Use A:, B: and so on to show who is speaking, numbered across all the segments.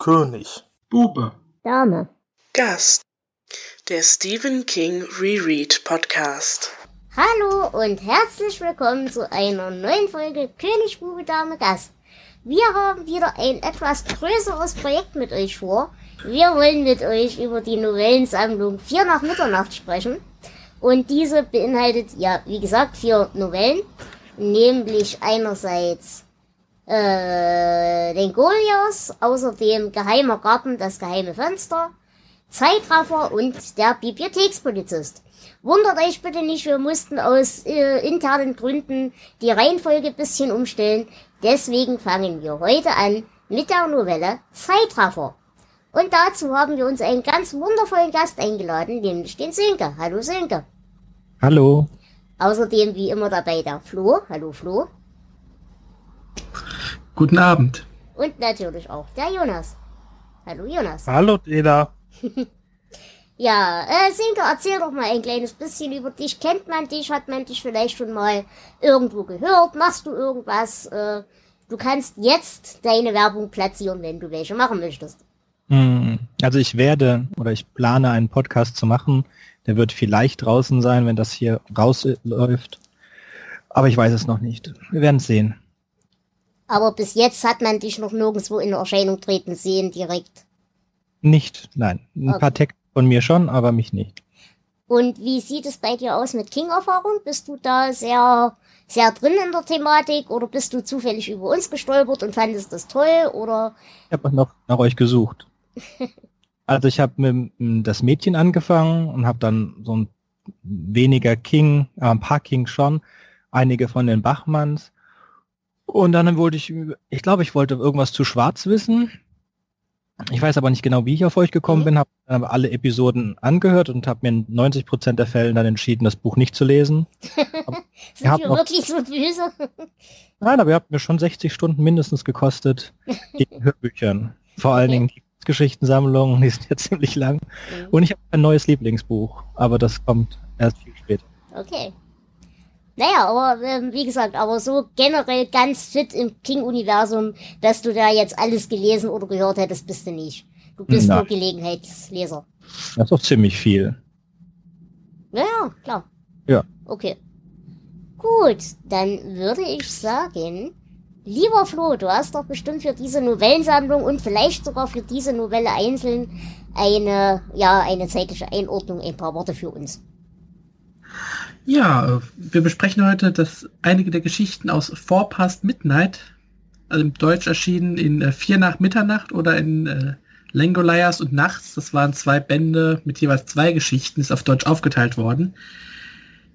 A: König.
B: Bube.
C: Dame.
D: Gast. Der Stephen King Reread Podcast.
C: Hallo und herzlich willkommen zu einer neuen Folge König, Bube, Dame, Gast. Wir haben wieder ein etwas größeres Projekt mit euch vor. Wir wollen mit euch über die Novellensammlung Vier nach Mitternacht sprechen. Und diese beinhaltet, ja, wie gesagt, vier Novellen. Nämlich einerseits äh, den Goliath, außerdem Geheimer Garten, das geheime Fenster, Zeitraffer und der Bibliothekspolizist. Wundert euch bitte nicht, wir mussten aus äh, internen Gründen die Reihenfolge bisschen umstellen. Deswegen fangen wir heute an mit der Novelle Zeitraffer. Und dazu haben wir uns einen ganz wundervollen Gast eingeladen, nämlich den Sönke. Hallo Sönke.
E: Hallo.
C: Außerdem wie immer dabei der Flo. Hallo Flo.
B: Guten Abend.
C: Und natürlich auch der Jonas. Hallo Jonas.
A: Hallo Dela.
C: Ja, äh, Sinke, erzähl doch mal ein kleines bisschen über dich. Kennt man dich? Hat man dich vielleicht schon mal irgendwo gehört? Machst du irgendwas? Äh, du kannst jetzt deine Werbung platzieren, wenn du welche machen möchtest.
E: Hm, Also ich werde oder ich plane einen Podcast zu machen. Der wird vielleicht draußen sein, wenn das hier rausläuft. Aber ich weiß es noch nicht. Wir werden es sehen.
C: Aber bis jetzt hat man dich noch nirgendwo in Erscheinung treten sehen direkt.
E: Nicht, nein. Ein
C: Okay.
E: paar Texte von mir schon, aber mich nicht.
C: Und wie sieht es bei dir aus mit King-Erfahrung? Bist du da sehr, sehr drin in der Thematik oder bist du zufällig über uns gestolpert und fandest das toll oder?
E: Ich habe noch nach euch gesucht. Also ich habe mit das Mädchen angefangen und habe dann so ein weniger King, äh, ein paar King schon, einige von den Bachmanns. Und dann wollte ich, ich glaube, ich wollte irgendwas zu Schwarz wissen. Ich weiß aber nicht genau, wie ich auf euch gekommen
C: Mhm.
E: bin, habe dann aber alle Episoden angehört und habe mir in 90 Prozent der Fällen dann entschieden, das Buch nicht zu lesen.
C: Sind wir wirklich so böse?
E: Nein, aber ihr habt mir schon 60 Stunden mindestens gekostet gegen Hörbüchern. Vor allen
C: Okay.
E: Dingen die Geschichtensammlungen, die sind ja ziemlich lang.
C: Mhm.
E: Und ich habe ein neues Lieblingsbuch, aber das kommt erst viel später.
C: Okay. Naja, aber ähm, wie gesagt, aber so generell ganz fit im King-Universum, dass du da jetzt alles gelesen oder gehört hättest, bist du nicht. Du bist
E: Nein.
C: nur Gelegenheitsleser.
E: Das ist doch ziemlich viel.
C: Ja, ja, klar.
E: Ja.
C: Okay. Gut, dann würde ich sagen, lieber Flo, du hast doch bestimmt für diese Novellensammlung und vielleicht sogar für diese Novelle einzeln eine, ja, eine zeitliche Einordnung, ein paar Worte für uns.
B: Ja, äh, wir besprechen heute das, einige der Geschichten aus Four Past Midnight, also im Deutsch erschienen in äh, Vier nach Mitternacht oder in äh, Langoliers und Nachts. Das waren zwei Bände mit jeweils zwei Geschichten, ist auf Deutsch aufgeteilt worden.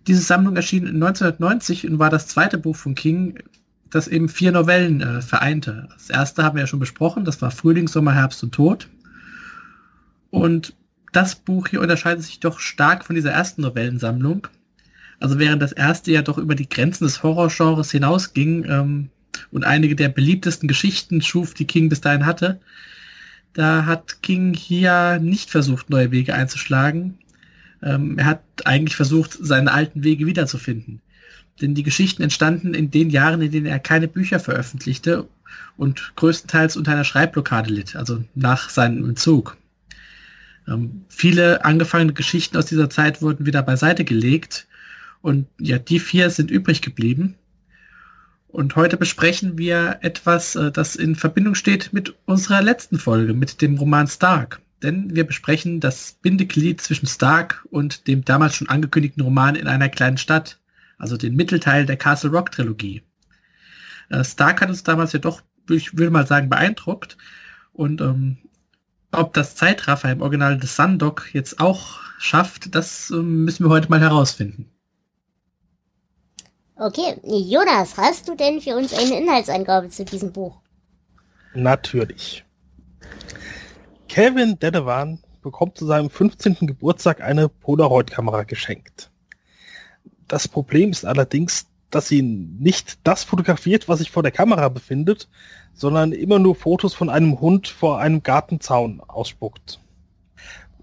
B: Diese Sammlung erschien 1990 und war das zweite Buch von King, das eben vier Novellen äh, vereinte. Das erste haben wir ja schon besprochen, das war Frühling, Sommer, Herbst und Tod. Und das Buch hier unterscheidet sich doch stark von dieser ersten Novellensammlung. Also während das erste ja doch über die Grenzen des Horrorgenres hinausging ähm, und einige der beliebtesten Geschichten schuf, die King bis dahin hatte, da hat King hier nicht versucht, neue Wege einzuschlagen. Ähm, er hat eigentlich versucht, seine alten Wege wiederzufinden. Denn die Geschichten entstanden in den Jahren, in denen er keine Bücher veröffentlichte und größtenteils unter einer Schreibblockade litt, also nach seinem Entzug. Ähm, viele angefangene Geschichten aus dieser Zeit wurden wieder beiseite gelegt und ja, die vier sind übrig geblieben. Und heute besprechen wir etwas, äh, das in Verbindung steht mit unserer letzten Folge, mit dem Roman Stark. Denn wir besprechen das Bindeglied zwischen Stark und dem damals schon angekündigten Roman in einer kleinen Stadt, also den Mittelteil der Castle Rock Trilogie. Äh, Stark hat uns damals ja doch, ich will mal sagen, beeindruckt. Und ähm, ob das Zeitraffer im Original des Sundog jetzt auch schafft, das ähm, müssen wir heute mal herausfinden.
C: Okay, Jonas, hast du denn für uns eine Inhaltsangabe zu diesem Buch?
A: Natürlich. Kevin Dedevan bekommt zu seinem 15. Geburtstag eine Polaroid-Kamera geschenkt. Das Problem ist allerdings, dass sie nicht das fotografiert, was sich vor der Kamera befindet, sondern immer nur Fotos von einem Hund vor einem Gartenzaun ausspuckt.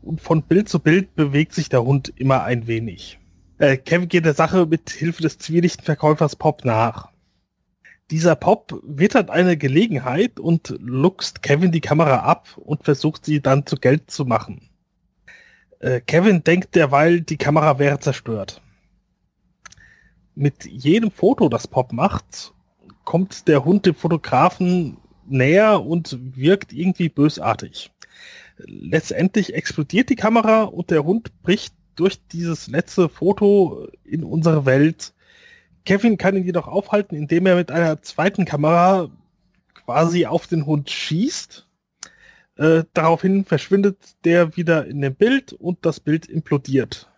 A: Und von Bild zu Bild bewegt sich der Hund immer ein wenig. Äh, Kevin geht der Sache mit Hilfe des zwielichten Verkäufers Pop nach. Dieser Pop wittert eine Gelegenheit und luchst Kevin die Kamera ab und versucht sie dann zu Geld zu machen. Äh, Kevin denkt derweil, die Kamera wäre zerstört. Mit jedem Foto, das Pop macht, kommt der Hund dem Fotografen näher und wirkt irgendwie bösartig. Letztendlich explodiert die Kamera und der Hund bricht durch dieses letzte Foto in unsere Welt. Kevin kann ihn jedoch aufhalten, indem er mit einer zweiten Kamera quasi auf den Hund schießt. Äh, daraufhin verschwindet der wieder in dem Bild und das Bild implodiert.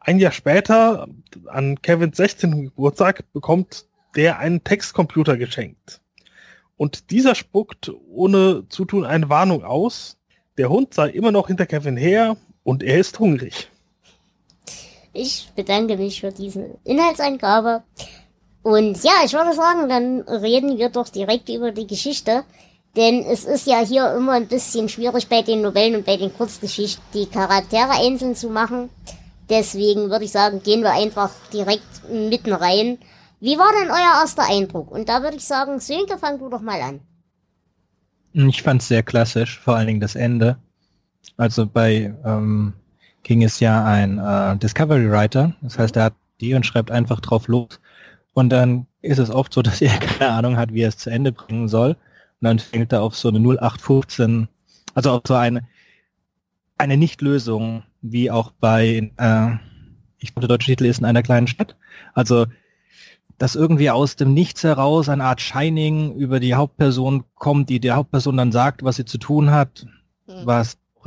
A: Ein Jahr später, an Kevins 16. Geburtstag, bekommt der einen Textcomputer geschenkt. Und dieser spuckt ohne Zutun eine Warnung aus. Der Hund sei immer noch hinter Kevin her und er ist hungrig.
C: Ich bedanke mich für diese Inhaltsangabe. Und ja, ich würde sagen, dann reden wir doch direkt über die Geschichte. Denn es ist ja hier immer ein bisschen schwierig bei den Novellen und bei den Kurzgeschichten die Charaktere einzeln zu machen. Deswegen würde ich sagen, gehen wir einfach direkt mitten rein. Wie war denn euer erster Eindruck? Und da würde ich sagen, Sönke, fang du doch mal an.
E: Ich fand es sehr klassisch, vor allen Dingen das Ende. Also bei ähm, King ist ja ein äh, Discovery Writer, das heißt, er hat die und schreibt einfach drauf los. Und dann ist es oft so, dass er keine Ahnung hat, wie er es zu Ende bringen soll. Und dann fängt er auf so eine 0815, also auf so eine, eine Nichtlösung, wie auch bei, äh, ich glaube, der deutsche Titel ist in einer kleinen Stadt. Also dass irgendwie aus dem Nichts heraus eine Art Shining über die Hauptperson kommt, die der Hauptperson dann sagt, was sie zu tun hat, hm.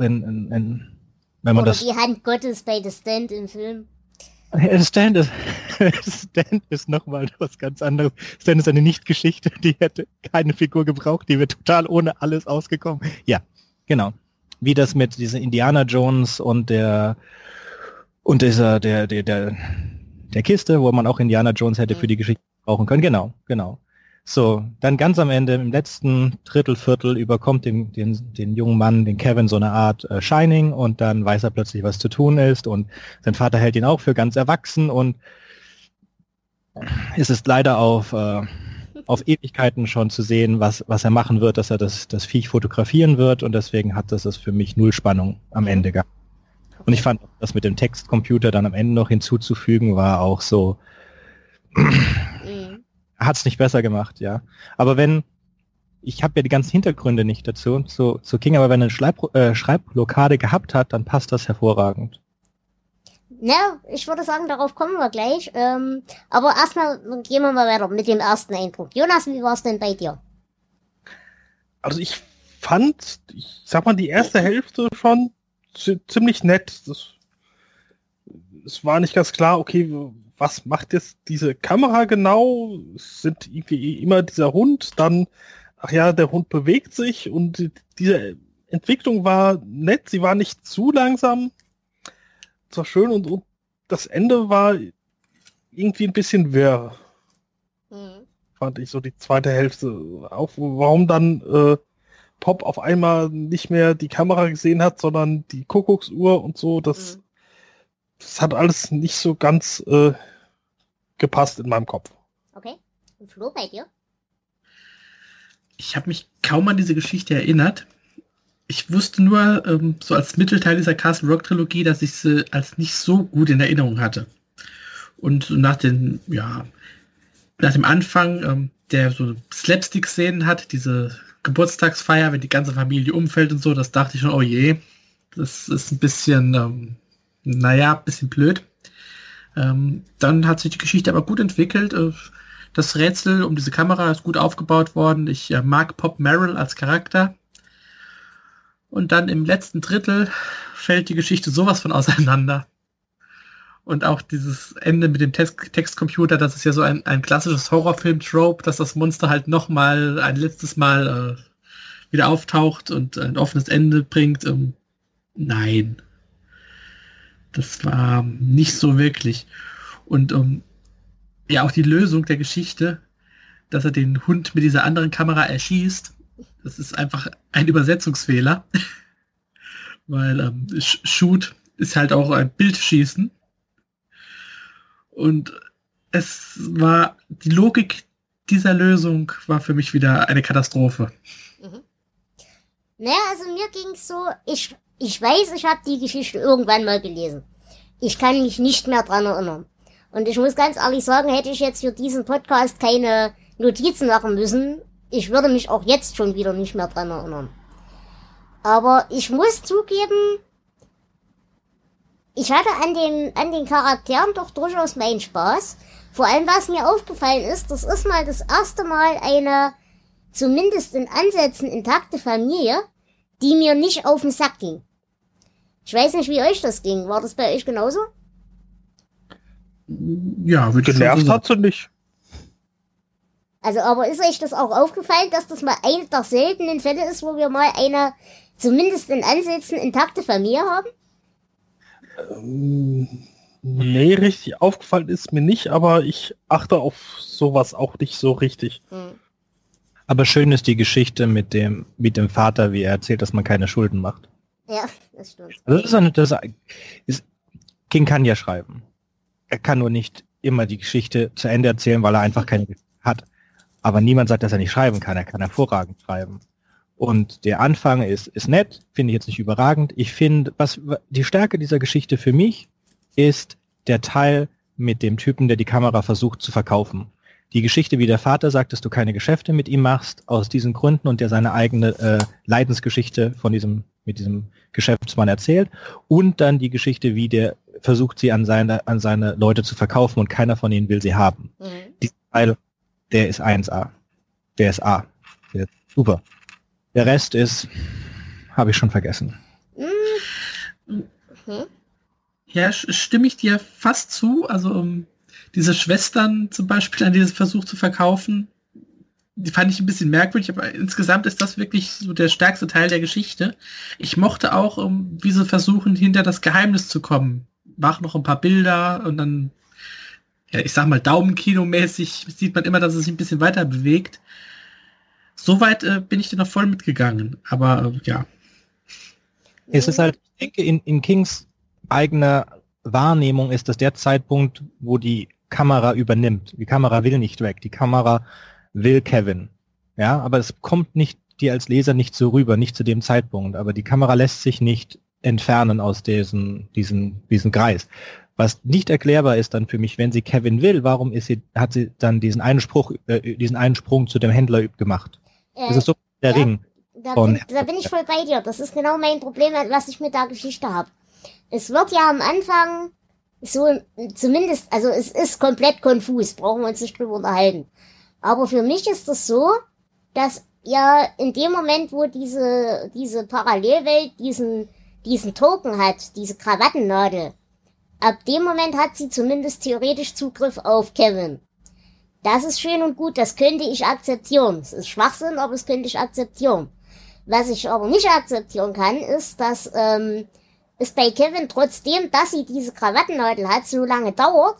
E: In, in, in wenn man
C: Oder
E: das
C: die Hand Gottes bei The Stand im Film.
E: Stand ist, Stand ist nochmal was ganz anderes. Stand ist eine Nicht-Geschichte, die hätte keine Figur gebraucht, die wäre total ohne alles ausgekommen. Ja, genau. Wie das mit dieser Indiana Jones und der und dieser, der, der, der, der Kiste, wo man auch Indiana Jones hätte mhm. für die Geschichte brauchen können. Genau, genau. So, dann ganz am Ende, im letzten Drittel, Viertel, überkommt den, den, den jungen Mann, den Kevin, so eine Art äh, Shining und dann weiß er plötzlich, was zu tun ist und sein Vater hält ihn auch für ganz erwachsen und es ist leider auf, äh, auf Ewigkeiten schon zu sehen, was, was er machen wird, dass er das, das Viech fotografieren wird und deswegen hat das, das für mich null Spannung am. Ende gehabt. Und ich fand, das mit dem Textcomputer dann am Ende noch hinzuzufügen, war auch so, hat es nicht besser gemacht, ja. Aber wenn, ich habe ja die ganzen Hintergründe nicht dazu, zu, zu King, aber wenn er eine Schreib, äh, Schreibblockade gehabt hat, dann passt das hervorragend.
C: Na, ich würde sagen, darauf kommen wir gleich. Ähm, aber erstmal gehen wir mal weiter mit dem ersten Eindruck. Jonas, wie war es denn bei dir?
A: Also ich fand, ich sag mal, die erste Hälfte schon ziemlich nett. Das, es war nicht ganz klar, okay, was macht jetzt diese Kamera genau? Es sind irgendwie immer dieser Hund, dann, ach ja, der Hund bewegt sich und diese Entwicklung war nett, sie war nicht zu langsam. Es war schön und, und das Ende war irgendwie ein bisschen wirr. Mhm. Fand ich so die zweite Hälfte. Auch warum dann äh, Pop auf einmal nicht mehr die Kamera gesehen hat, sondern die Kuckucksuhr und so, das, mhm. das hat alles nicht so ganz äh, gepasst in meinem Kopf.
C: Okay. Und Flo, bei dir?
B: Ich habe mich kaum an diese Geschichte erinnert. Ich wusste nur, ähm, so als Mittelteil dieser Castle Rock Trilogie, dass ich sie als nicht so gut in Erinnerung hatte. Und nach den, ja, nach dem Anfang, ähm, der so Slapstick-Szenen hat, diese Geburtstagsfeier, wenn die ganze Familie umfällt und so, das dachte ich schon, oh je, das ist ein bisschen, ähm, naja, ein bisschen blöd. Ähm, dann hat sich die Geschichte aber gut entwickelt. Äh, das Rätsel um diese Kamera ist gut aufgebaut worden. Ich äh, mag Pop Merrill als Charakter. Und dann im letzten Drittel fällt die Geschichte sowas von auseinander. Und auch dieses Ende mit dem Text Textcomputer, das ist ja so ein, ein klassisches Horrorfilm-Trope, dass das Monster halt nochmal ein letztes Mal äh, wieder auftaucht und ein offenes Ende bringt. Ähm, nein. Das war nicht so wirklich. Und ähm, ja, auch die Lösung der Geschichte, dass er den Hund mit dieser anderen Kamera erschießt, das ist einfach ein Übersetzungsfehler. Weil ähm, Shoot ist halt auch ein Bildschießen. Und es war die Logik dieser Lösung war für mich wieder eine Katastrophe.
C: Mhm. Naja, also mir ging's so, ich, ich weiß, ich habe die Geschichte irgendwann mal gelesen. Ich kann mich nicht mehr dran erinnern. Und ich muss ganz ehrlich sagen, hätte ich jetzt für diesen Podcast keine Notizen machen müssen, ich würde mich auch jetzt schon wieder nicht mehr dran erinnern. Aber ich muss zugeben, ich hatte an den, an den Charakteren doch durchaus meinen Spaß. Vor allem, was mir aufgefallen ist, das ist mal das erste Mal eine, zumindest in Ansätzen intakte Familie, die mir nicht auf den Sack ging. Ich weiß nicht, wie euch das ging. War das bei euch genauso?
B: Ja, wird
A: Genervt hat sie nicht.
C: Also, aber ist euch das auch aufgefallen, dass das mal eine der seltenen Fälle ist, wo wir mal eine, zumindest in Ansätzen, intakte Familie haben?
A: Ähm, nee, richtig aufgefallen ist mir nicht, aber ich achte auf sowas auch nicht so richtig.
C: Hm.
E: Aber schön ist die Geschichte mit dem, mit dem Vater, wie er erzählt, dass man keine Schulden macht.
C: Ja, das stimmt.
E: Also das ist eine, das ist, King kann ja schreiben. Er kann nur nicht immer die Geschichte zu Ende erzählen, weil er einfach keine hat. Aber niemand sagt, dass er nicht schreiben kann. Er kann hervorragend schreiben. Und der Anfang ist, ist nett, finde ich jetzt nicht überragend. Ich finde, was die Stärke dieser Geschichte für mich ist der Teil mit dem Typen, der die Kamera versucht zu verkaufen. Die Geschichte, wie der Vater sagt, dass du keine Geschäfte mit ihm machst, aus diesen Gründen und der seine eigene äh, Leidensgeschichte von diesem, mit diesem Geschäftsmann erzählt. Und dann die Geschichte, wie der versucht, sie an seine, an seine Leute zu verkaufen und keiner von ihnen will sie haben.
C: Mhm.
E: Dieser Teil, der ist 1A. Der ist A. Der ist super. Der Rest ist, habe ich schon vergessen.
C: Mhm. Mhm.
B: Ja, stimme ich dir fast zu. Also um, diese Schwestern zum Beispiel, an die es versucht zu verkaufen, die fand ich ein bisschen merkwürdig, aber insgesamt ist das wirklich so der stärkste Teil der Geschichte. Ich mochte auch, um, wie sie versuchen, hinter das Geheimnis zu kommen. Mach noch ein paar Bilder und dann, ja, ich sag mal, Daumenkino-mäßig sieht man immer, dass es sich ein bisschen weiter bewegt. Soweit äh, bin ich dir noch voll mitgegangen. Aber äh, ja,
E: Es ist halt, ich denke, in, in Kings eigener Wahrnehmung ist das der Zeitpunkt, wo die Kamera übernimmt. Die Kamera will nicht weg. Die Kamera will Kevin. Ja, aber es kommt nicht dir als Leser nicht so rüber, nicht zu dem Zeitpunkt. Aber die Kamera lässt sich nicht entfernen aus diesem, diesen, diesen Kreis. Was nicht erklärbar ist dann für mich, wenn sie Kevin will, warum ist sie, hat sie dann diesen einen Spruch, äh, diesen einen Sprung zu dem Händler gemacht?
C: Äh,
E: Das ist so der
C: ja.
E: Ring.
C: Da bin, da bin ich voll bei dir. Das ist genau mein Problem, was ich mit der Geschichte habe. Es wird ja am Anfang so, zumindest, also es ist komplett konfus, brauchen wir uns nicht drüber unterhalten. Aber für mich ist es so, dass ja in dem Moment, wo diese, diese Parallelwelt diesen, diesen Token hat, diese Krawattennadel, ab dem Moment hat sie zumindest theoretisch Zugriff auf Kevin. Das ist schön und gut, das könnte ich akzeptieren. Es ist Schwachsinn, aber es könnte ich akzeptieren. Was ich aber nicht akzeptieren kann, ist, dass ähm, es bei Kevin trotzdem, dass sie diese Krawattennadel hat, so lange dauert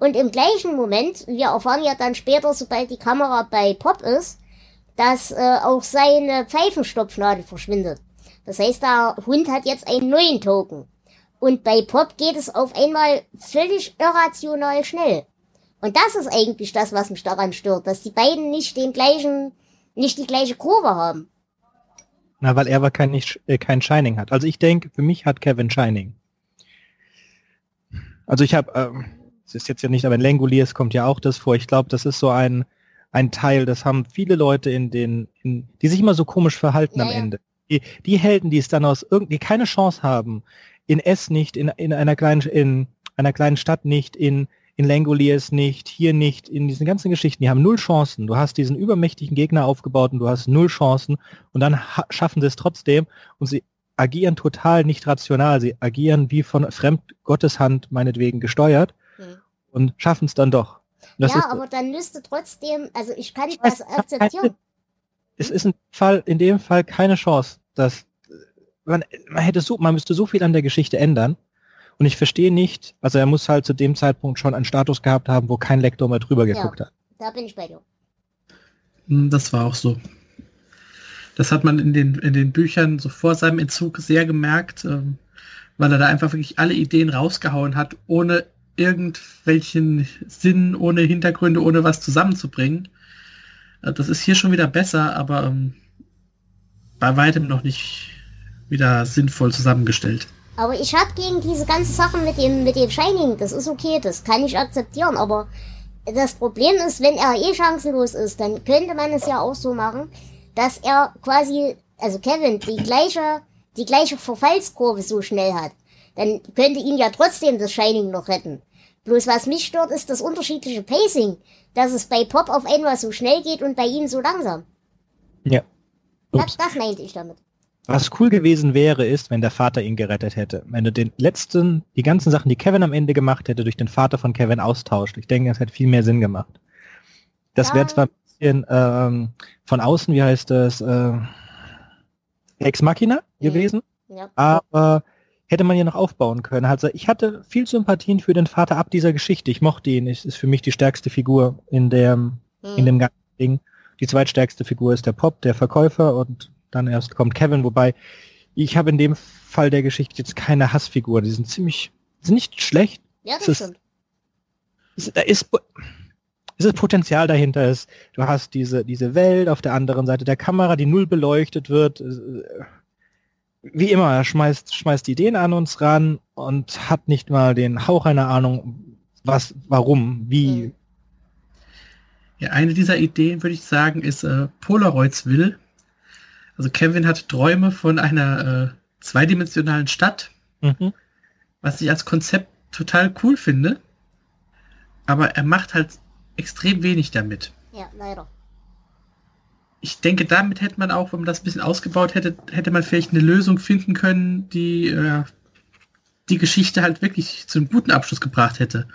C: und im gleichen Moment, wir erfahren ja dann später, sobald die Kamera bei Pop ist, dass äh, auch seine Pfeifenstopfnadel verschwindet. Das heißt, der Hund hat jetzt einen neuen Token. Und bei Pop geht es auf einmal völlig irrational schnell. Und das ist eigentlich das, was mich daran stört, dass die beiden nicht den gleichen, nicht die gleiche Kurve haben.
E: Na, weil er aber kein, nicht, äh, kein Shining hat. Also ich denke, für mich hat Kevin Shining. Also ich habe, ähm, es ist jetzt ja nicht, aber in Langoliers kommt ja auch das vor. Ich glaube, das ist so ein, ein Teil, das haben viele Leute in den, in, die sich immer so komisch verhalten
C: Ja,
E: am
C: ja.
E: Ende. Die, die Helden, die es dann aus irgendwie keine Chance haben, in S nicht, in, in einer kleinen, in einer kleinen Stadt nicht, in, in Langoliers nicht, hier nicht, in diesen ganzen Geschichten, die haben null Chancen. Du hast diesen übermächtigen Gegner aufgebaut und du hast null Chancen und dann ha- schaffen sie es trotzdem und sie agieren total nicht rational. Sie agieren wie von Fremdgotteshand meinetwegen gesteuert. Und schaffen es dann doch. Das
C: ja,
E: ist,
C: aber dann müsste trotzdem, also ich kann
E: weiß,
C: das
E: ich hab
C: akzeptieren.
E: keine- es ist ein Fall, in dem Fall keine Chance, dass man, man hätte so, man müsste so viel an der Geschichte ändern. Und ich verstehe nicht, also er muss halt zu dem Zeitpunkt schon einen Status gehabt haben, wo kein Lektor mehr drüber
C: Ja.
E: geguckt hat.
C: Da bin ich bei dir.
B: Hm, Das war auch so. Das hat man in den, in den Büchern so vor seinem Entzug sehr gemerkt, ähm, weil er da einfach wirklich alle Ideen rausgehauen hat, ohne irgendwelchen Sinn, ohne Hintergründe, ohne was zusammenzubringen. Äh, Das ist hier schon wieder besser, aber ähm, bei weitem noch nicht wieder sinnvoll zusammengestellt.
C: Aber ich hab gegen diese ganze Sache mit dem, mit dem Shining, das ist okay, das kann ich akzeptieren, aber das Problem ist, wenn er eh chancenlos ist, dann könnte man es ja auch so machen, dass er quasi, also Kevin, die gleiche, die gleiche Verfallskurve so schnell hat. Dann könnte ihn ja trotzdem das Shining noch retten. Bloß was mich stört, ist das unterschiedliche Pacing, dass es bei Pop auf einmal so schnell geht und bei ihm so langsam.
E: Ja.
C: Das,
E: Ups.
C: das meinte ich damit.
E: Was cool gewesen wäre, ist, wenn der Vater ihn gerettet hätte. Wenn du den letzten, die ganzen Sachen, die Kevin am Ende gemacht hätte, durch den Vater von Kevin austauscht. Ich denke, das hätte viel mehr Sinn gemacht. Das wäre
C: Ja.
E: zwar ein bisschen ähm, von außen, wie heißt das, äh, Ex Machina
C: Mhm.
E: gewesen,
C: Ja.
E: aber hätte man ja noch aufbauen können. Also ich hatte viel Sympathien für den Vater ab dieser Geschichte. Ich mochte ihn. Es ist für mich die stärkste Figur in dem, in
C: Hm.
E: dem ganzen Ding. Die zweitstärkste Figur ist der Pop, der Verkäufer und dann erst kommt Kevin, wobei ich habe in dem Fall der Geschichte jetzt keine Hassfigur. Die sind ziemlich, sind nicht schlecht.
C: Ja,
E: es
C: das
E: ist-
C: stimmt.
E: Es, da ist, es ist Potenzial dahinter. Es, du hast diese, diese Welt auf der anderen Seite der Kamera, die null beleuchtet wird. Es, äh, Wie immer, er schmeißt, schmeißt Ideen an uns ran und hat nicht mal den Hauch einer Ahnung, was, warum, wie.
C: Mhm.
B: Ja, eine dieser Ideen, würde ich sagen, ist äh, Polaroidsville. Also Kevin hat Träume von einer äh, zweidimensionalen Stadt,
E: Mhm.
B: was ich als Konzept total cool finde. Aber er macht halt extrem wenig damit.
C: Ja, leider.
B: Ich denke, damit hätte man auch, wenn man das ein bisschen ausgebaut hätte, hätte man vielleicht eine Lösung finden können, die äh, die Geschichte halt wirklich zu einem guten Abschluss gebracht hätte.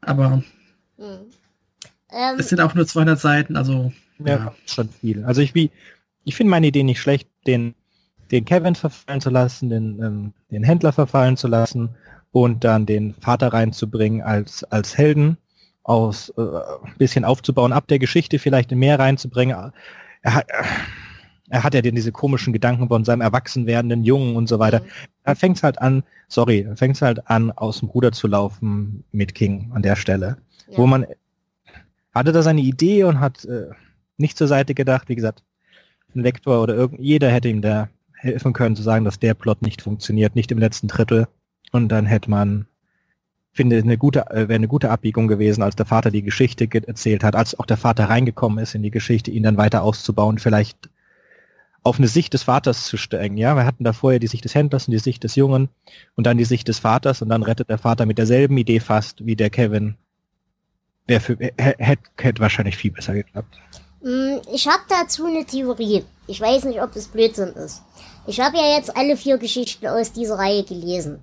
B: Aber
C: Hm. Ähm,
B: es sind auch nur 200 Seiten, also
E: Ja,
B: ja.
E: schon viel. Also ich wie, ich finde meine Idee nicht schlecht, den, den Kevin verfallen zu lassen, den, ähm, den Händler verfallen zu lassen und dann den Vater reinzubringen als, als Helden aus äh, ein bisschen aufzubauen, ab der Geschichte vielleicht mehr reinzubringen. Er hat, er hat ja den, diese komischen Gedanken von seinem erwachsen werdenden Jungen und so weiter.
C: hm.
E: Dann fängt es halt an, sorry, dann fängt es halt an, aus dem Ruder zu laufen mit King an der Stelle
C: Ja.
E: wo man hatte da seine Idee und hat äh, nicht zur Seite gedacht, wie gesagt, ein Lektor oder irgend jeder hätte ihm da helfen können zu sagen, dass der Plot nicht funktioniert, nicht im letzten Drittel und dann hätte man finde eine gute äh, wäre eine gute Abbiegung gewesen, als der Vater die Geschichte ge- erzählt hat, als auch der Vater reingekommen ist in die Geschichte, ihn dann weiter auszubauen, vielleicht auf eine Sicht des Vaters zu steigen. Ja, wir hatten da vorher die Sicht des Händlers und die Sicht des Jungen und dann die Sicht des Vaters und dann rettet der Vater mit derselben Idee fast wie der Kevin wäre für hätte hätte wahrscheinlich viel besser geklappt.
C: Hm, Ich habe dazu eine Theorie. Ich weiß nicht, ob das Blödsinn ist. Ich habe ja jetzt alle vier Geschichten aus dieser Reihe gelesen.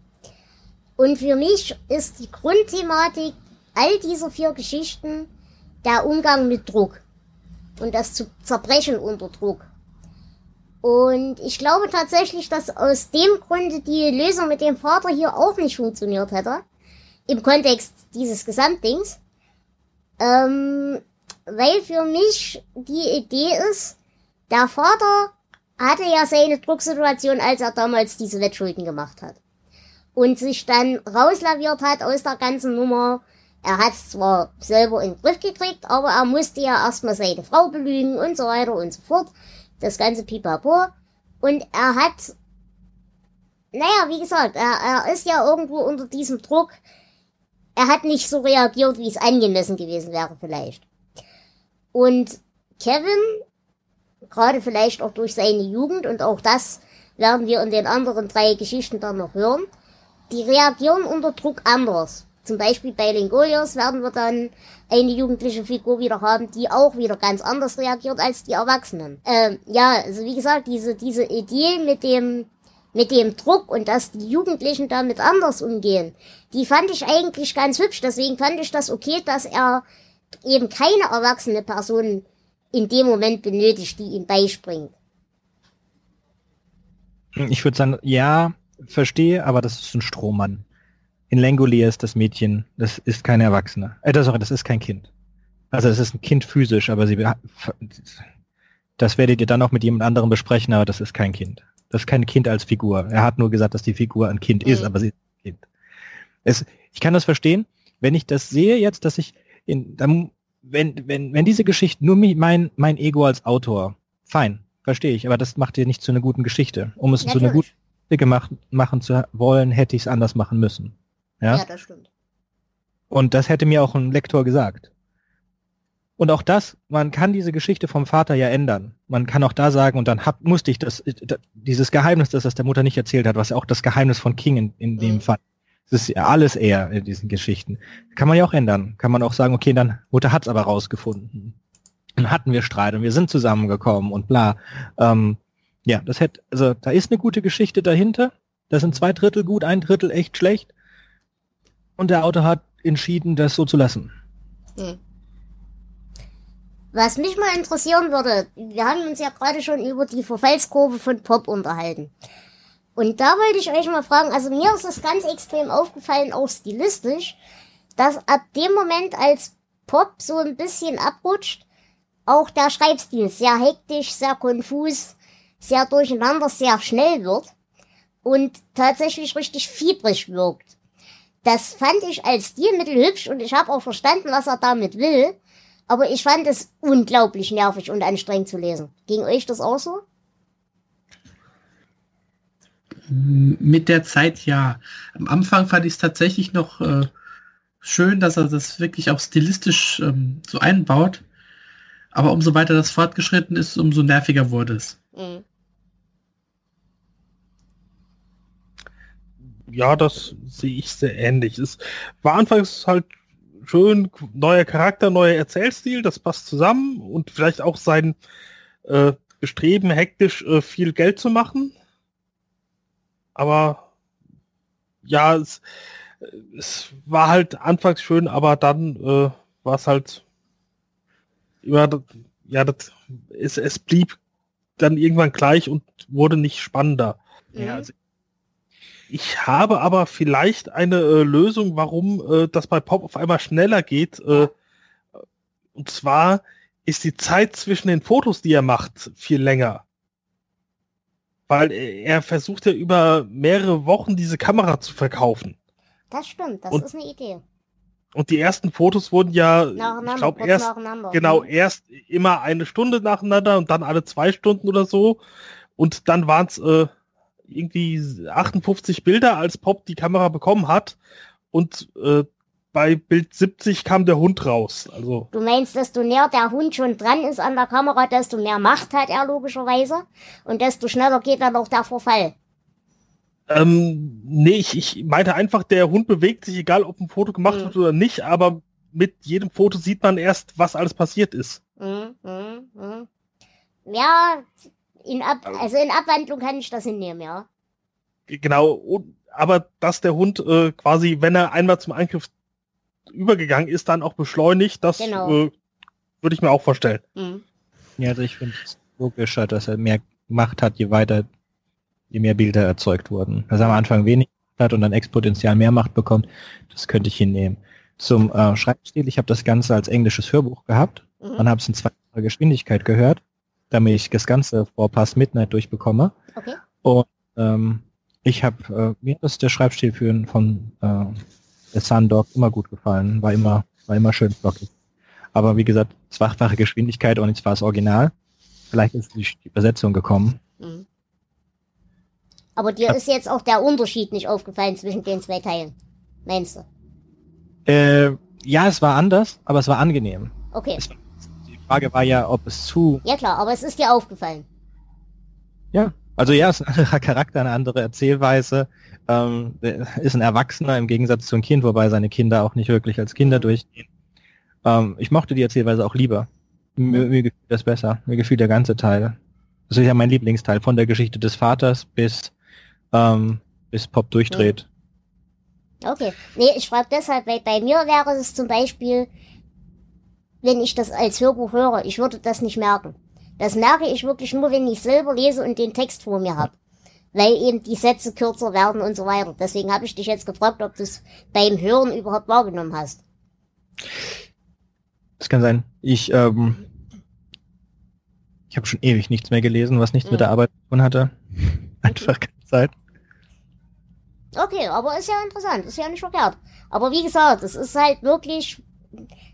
C: Und für mich ist die Grundthematik all dieser vier Geschichten der Umgang mit Druck und das zu Zerbrechen unter Druck. Und ich glaube tatsächlich, dass aus dem Grunde die Lösung mit dem Vater hier auch nicht funktioniert hätte. Im Kontext dieses Gesamtdings. Ähm, weil für mich die Idee ist, der Vater hatte ja seine Drucksituation, als er damals diese Wettschulden gemacht hat. Und sich dann rauslaviert hat aus der ganzen Nummer. Er hat es zwar selber in den Griff gekriegt, aber er musste ja erstmal seine Frau belügen und so weiter und so fort. Das ganze Pipapo. Und er hat, naja, wie gesagt, er, er ist ja irgendwo unter diesem Druck. Er hat nicht so reagiert, wie es angemessen gewesen wäre vielleicht. Und Kevin, gerade vielleicht auch durch seine Jugend, und auch das werden wir in den anderen drei Geschichten dann noch hören, die reagieren unter Druck anders. Zum Beispiel bei Lingolios werden wir dann eine jugendliche Figur wieder haben, die auch wieder ganz anders reagiert als die Erwachsenen. Ähm, ja, also wie gesagt, diese, diese Idee mit dem, mit dem Druck und dass die Jugendlichen damit anders umgehen, die fand ich eigentlich ganz hübsch. Deswegen fand ich das okay, dass er eben keine erwachsene Person in dem Moment benötigt, die ihm beispringt.
E: Ich würde sagen, ja, verstehe, aber das ist ein Strohmann. In Langolia ist das Mädchen, das ist keine Erwachsene. Äh, das, sorry, das ist kein Kind. Also es ist ein Kind physisch, aber sie das werdet ihr dann auch mit jemand anderem besprechen, aber das ist kein Kind. Das ist kein Kind als Figur. Er hat nur gesagt, dass die Figur ein Kind ist,
C: Mhm.
E: aber sie ist ein Kind. Es, ich kann das verstehen, wenn ich das sehe jetzt, dass ich in, dann wenn, wenn, wenn diese Geschichte nur mi- mein, mein Ego als Autor, fein, verstehe ich, aber das macht dir nicht zu einer guten Geschichte. Um es zu einer guten gemacht, machen zu wollen, hätte ich es anders machen müssen. Ja?
C: Ja, das stimmt.
E: Und das hätte mir auch ein Lektor gesagt. Und auch das, man kann diese Geschichte vom Vater ja ändern. Man kann auch da sagen, und dann hab, musste ich das, da- dieses Geheimnis, das das der Mutter nicht erzählt hat, was ja auch das Geheimnis von King in, in dem
C: Mhm.
E: Fall. Das ist ja alles er in diesen Geschichten. Kann man ja auch ändern. Kann man auch sagen, okay, dann Mutter hat's aber rausgefunden. Dann hatten wir Streit und wir sind zusammengekommen und bla. Ähm, ja, das hätte, also da ist eine gute Geschichte dahinter. Da sind zwei Drittel gut, ein Drittel echt schlecht. Und der Autor hat entschieden, das so zu lassen.
C: Hm. Was mich mal interessieren würde, wir haben uns ja gerade schon über die Verfallskurve von Pop unterhalten. Und da wollte ich euch mal fragen, also mir ist es ganz extrem aufgefallen, auch stilistisch, dass ab dem Moment, als Pop so ein bisschen abrutscht, auch der Schreibstil sehr hektisch, sehr konfus, sehr durcheinander, sehr schnell wird und tatsächlich richtig fiebrig wirkt. Das fand ich als Stilmittel hübsch und ich habe auch verstanden, was er damit will. Aber ich fand es unglaublich nervig und anstrengend zu lesen. Ging euch das auch so?
B: Mit der Zeit ja. Am Anfang fand ich es tatsächlich noch äh, schön, dass er das wirklich auch stilistisch ähm, so einbaut. Aber umso weiter das fortgeschritten ist, umso nerviger wurde es.
A: Ja, das sehe ich sehr ähnlich. Es war anfangs halt schön, neuer Charakter, neuer Erzählstil, das passt zusammen und vielleicht auch sein äh, Bestreben, hektisch äh, viel Geld zu machen. Aber ja, es, es war halt anfangs schön, aber dann äh, war es halt immer, ja, das, es, es blieb dann irgendwann gleich und wurde nicht spannender.
C: Mhm.
A: Ja, also ich habe aber vielleicht eine äh, Lösung, warum äh, das bei Pop auf einmal schneller geht. Äh, und zwar ist die Zeit zwischen den Fotos, die er macht, viel länger. Weil er er versucht ja über mehrere Wochen diese Kamera zu verkaufen.
C: Das stimmt, das
A: Und-
C: ist eine Idee.
A: Und die ersten Fotos wurden ja, ich glaube, erst. Genau, erst immer eine Stunde nacheinander und dann alle zwei Stunden oder so. Und dann waren es äh, irgendwie 58 Bilder, als Pop die Kamera bekommen hat. Und äh, bei Bild 70 kam der Hund raus. Also,
C: Du meinst, desto näher der Hund schon dran ist an der Kamera, desto mehr Macht hat er logischerweise. Und desto schneller geht dann auch der Verfall.
A: Ähm, nee, ich, ich meinte einfach, der Hund bewegt sich, egal ob ein Foto gemacht
C: Mhm.
A: wird oder nicht, aber mit jedem Foto sieht man erst, was alles passiert ist.
C: Mhm, mhm, mhm. Ja, in Ab also in Abwandlung kann ich das hinnehmen, ja.
A: Genau, und, aber dass der Hund äh, quasi, wenn er einmal zum Angriff übergegangen ist, dann auch beschleunigt, das
C: Genau.
A: äh, würde ich mir auch vorstellen.
C: Mhm.
E: Ja, also ich finde es logischer, dass er mehr Macht hat, je weiter, je mehr Bilder erzeugt wurden. Er am Anfang wenig hat und dann exponentiell mehr Macht bekommt, das könnte ich hinnehmen. Zum äh, Schreibstil, ich habe das Ganze als englisches Hörbuch gehabt
C: Mhm.
E: und habe es in zweifacher Geschwindigkeit gehört, damit ich das Ganze vor Past Midnight durchbekomme.
C: Okay.
E: Und ähm, ich habe, äh, mir ist der Schreibstil für, von äh, The Sun Dog immer gut gefallen, war immer, war immer schön flockig. Aber wie gesagt, zweifache Geschwindigkeit und jetzt war es Original. Vielleicht ist die die Übersetzung gekommen.
C: Mhm. Aber dir ist jetzt auch der Unterschied nicht aufgefallen zwischen den zwei Teilen. Meinst du?
E: Äh, ja, es war anders, aber es war angenehm.
C: Okay.
E: Es, die Frage war ja, ob es zu,
C: Ja klar, aber es ist dir aufgefallen.
E: ja, also ja, es ist ein anderer Charakter, eine andere Erzählweise, ähm, ist ein Erwachsener im Gegensatz zu einem Kind, wobei seine Kinder auch nicht wirklich als Kinder durchgehen. Ähm, ich mochte die Erzählweise auch lieber. Mir, mir gefiel das besser. Mir gefiel der ganze Teil. Das ist ja mein Lieblingsteil, von der Geschichte des Vaters bis, ähm, bis Pop durchdreht.
C: Okay. Nee, ich frage deshalb, weil bei mir wäre es zum Beispiel, wenn ich das als Hörbuch höre, ich würde das nicht merken. Das merke ich wirklich nur, wenn ich selber lese und den Text vor mir habe. Weil eben die Sätze kürzer werden und so weiter. Deswegen habe ich dich jetzt gefragt, ob du es beim Hören überhaupt wahrgenommen hast.
E: Das kann sein. Ich, ähm, ich habe schon ewig nichts mehr gelesen, was nichts mit
C: Mhm.
E: der Arbeit zu tun hatte. Einfach keine Zeit.
C: Okay, aber ist ja interessant, ist ja nicht verkehrt. Aber wie gesagt, es ist halt wirklich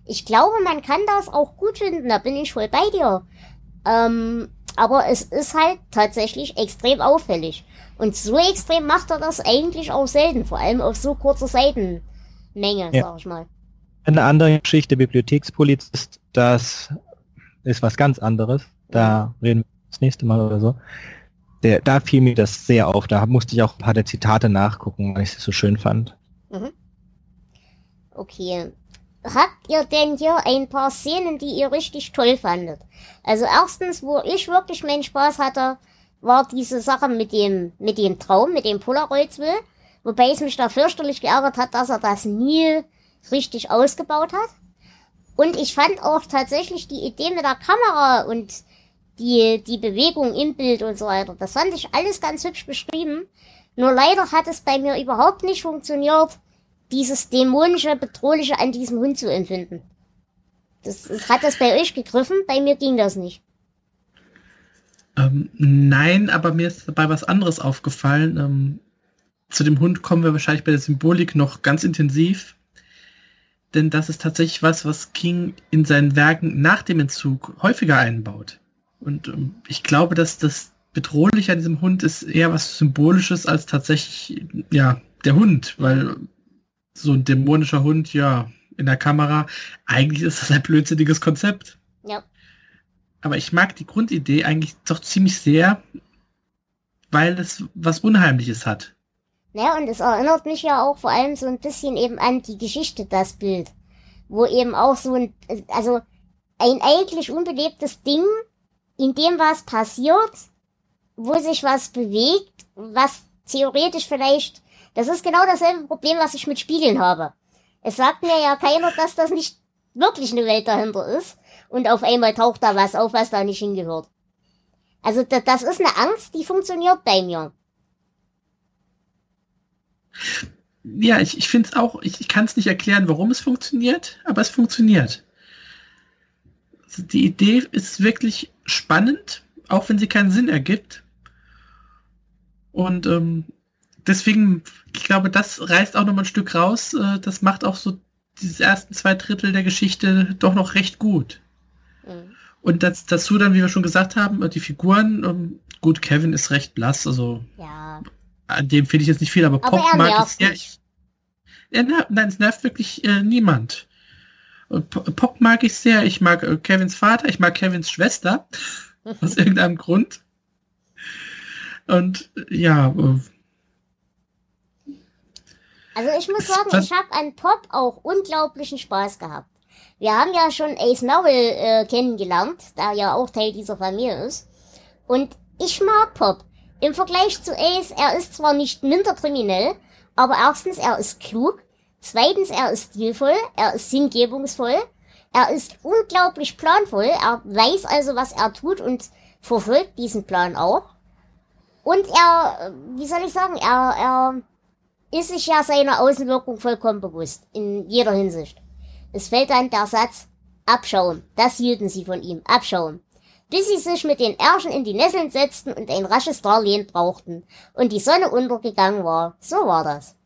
C: ich glaube, man kann das auch gut finden, da bin ich voll bei dir. Ähm, aber es ist halt tatsächlich extrem auffällig. Und so extrem macht er das eigentlich auch selten, vor allem auf so kurzer Seitenmenge, ja. sag ich mal.
E: Eine andere Geschichte, Bibliothekspolizist, das ist was ganz anderes. Da reden wir das nächste Mal oder so. Der, da fiel mir das sehr auf. Da musste ich auch ein paar der Zitate nachgucken, weil ich es so schön fand. Mhm.
C: Okay. Habt ihr denn hier ein paar Szenen, die ihr richtig toll fandet? Also erstens, wo ich wirklich meinen Spaß hatte, war diese Sache mit dem, mit dem Traum, mit dem Polaroids-Will. Wobei es mich da fürchterlich geärgert hat, dass er das nie richtig ausgebaut hat. Und ich fand auch tatsächlich die Idee mit der Kamera und die, die Bewegung im Bild und so weiter. Das fand ich alles ganz hübsch beschrieben. Nur leider hat es bei mir überhaupt nicht funktioniert, dieses dämonische, bedrohliche an diesem Hund zu empfinden. Das, das hat das bei euch gegriffen, bei mir ging das nicht.
B: Ähm, nein, aber mir ist dabei was anderes aufgefallen. Ähm, zu dem Hund kommen wir wahrscheinlich bei der Symbolik noch ganz intensiv. Denn das ist tatsächlich was, was King in seinen Werken nach dem Entzug häufiger einbaut. Und ähm, ich glaube, dass das bedrohlich an diesem Hund ist eher was Symbolisches als tatsächlich, ja, der Hund, weil so ein dämonischer Hund, ja, in der Kamera, eigentlich ist das ein blödsinniges Konzept. Ja. Aber ich mag die Grundidee eigentlich doch ziemlich sehr, weil es was Unheimliches hat.
C: Ja, und es erinnert mich ja auch vor allem so ein bisschen eben an die Geschichte, das Bild. Wo eben auch so ein, also ein eigentlich unbelebtes Ding, in dem was passiert, wo sich was bewegt, was theoretisch vielleicht das ist genau dasselbe Problem, was ich mit Spiegeln habe. Es sagt mir ja keiner, dass das nicht wirklich eine Welt dahinter ist. Und auf einmal taucht da was auf, was da nicht hingehört. Also das ist eine Angst, die funktioniert bei mir.
B: Ja, ich, ich finde es auch, ich, ich kann es nicht erklären, warum es funktioniert, aber es funktioniert. Die Idee ist wirklich spannend, auch wenn sie keinen Sinn ergibt. Und ähm, deswegen, ich glaube, das reißt auch noch mal ein Stück raus. Äh, das macht auch so diese ersten zwei Drittel der Geschichte doch noch recht gut. Mhm. Und das, dazu dann, wie wir schon gesagt haben, äh, die Figuren, ähm, gut, Kevin ist recht blass, also ja. an dem finde ich jetzt nicht viel, aber, aber Pop mag ja, nein, es nervt wirklich äh, niemand. Pop mag ich sehr. Ich mag äh, Kevins Vater, ich mag Kevins Schwester. aus irgendeinem Grund. Und ja, äh,
C: also ich muss sagen, ich habe an Pop auch unglaublichen Spaß gehabt. Wir haben ja schon Ace Novel äh, kennengelernt, da ja auch Teil dieser Familie ist. Und ich mag Pop. Im Vergleich zu Ace, er ist zwar nicht minder kriminell, aber erstens, er ist klug. Zweitens, er ist stilvoll, er ist hingebungsvoll. Er ist unglaublich planvoll. Er weiß also, was er tut und verfolgt diesen Plan auch. Und er, wie soll ich sagen, er, er ist sich ja seiner Außenwirkung vollkommen bewusst, in jeder Hinsicht. Es fällt dann der Satz, abschauen, das hielten sie von ihm, abschauen. Bis sie sich mit den Ärschen in die Nesseln setzten und ein rasches Darlehen brauchten und die Sonne untergegangen war. So war das.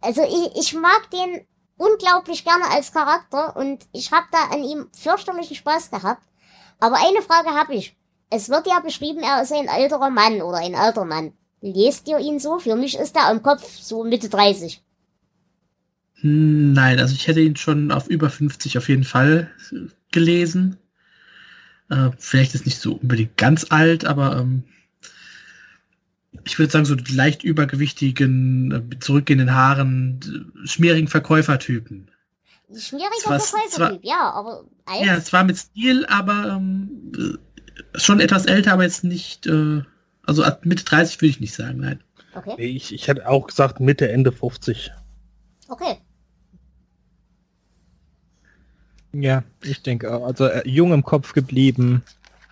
C: Also ich, ich mag den unglaublich gerne als Charakter und ich habe da an ihm fürchterlichen Spaß gehabt. Aber eine Frage habe ich. Es wird ja beschrieben, er ist ein älterer Mann oder ein alter Mann. Lest ihr ihn so? Für mich ist er im Kopf so Mitte 30.
B: Nein, also ich hätte ihn schon auf über 50 auf jeden Fall gelesen. Äh, vielleicht ist nicht so unbedingt ganz alt, aber ähm, ich würde sagen, so leicht übergewichtigen, äh, zurückgehenden Haaren, schmierigen Verkäufertypen.
C: Schmieriger Verkäufertyp, ja, aber
B: alt. Ja, zwar mit Stil, aber ähm, schon etwas älter, aber jetzt nicht äh, also ab Mitte 30 würde ich nicht sagen, nein.
A: Okay. Nee, ich, ich hätte auch gesagt Mitte, Ende 50.
C: Okay.
E: Ja, ich denke auch. Also äh, jung im Kopf geblieben,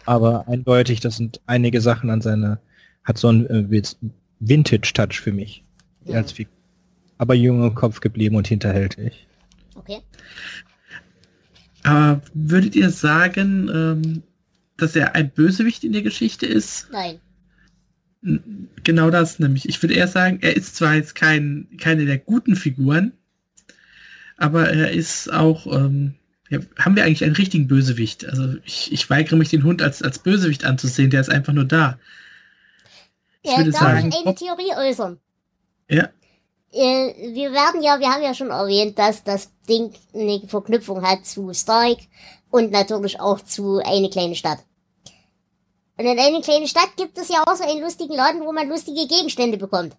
E: aber eindeutig, das sind einige Sachen an seine, hat so ein äh, Vintage-Touch für mich. Mhm. Als aber jung im Kopf geblieben und hinterhältig.
C: Okay.
B: Aber würdet ihr sagen, ähm, dass er ein Bösewicht in der Geschichte ist?
C: Nein.
B: Genau das nämlich. Ich würde eher sagen, er ist zwar jetzt kein, keine der guten Figuren, aber er ist auch, ähm, ja, haben wir eigentlich einen richtigen Bösewicht? Also ich, ich weigere mich, den Hund als, als Bösewicht anzusehen, der ist einfach nur da.
C: Ich ja, würde darf sagen, ich eine Theorie äußern?
B: Ja.
C: Äh, wir werden ja, wir haben ja schon erwähnt, dass das Ding eine Verknüpfung hat zu Stark und natürlich auch zu eine kleine Stadt. Und in eine kleine Stadt gibt es ja auch so einen lustigen Laden, wo man lustige Gegenstände bekommt.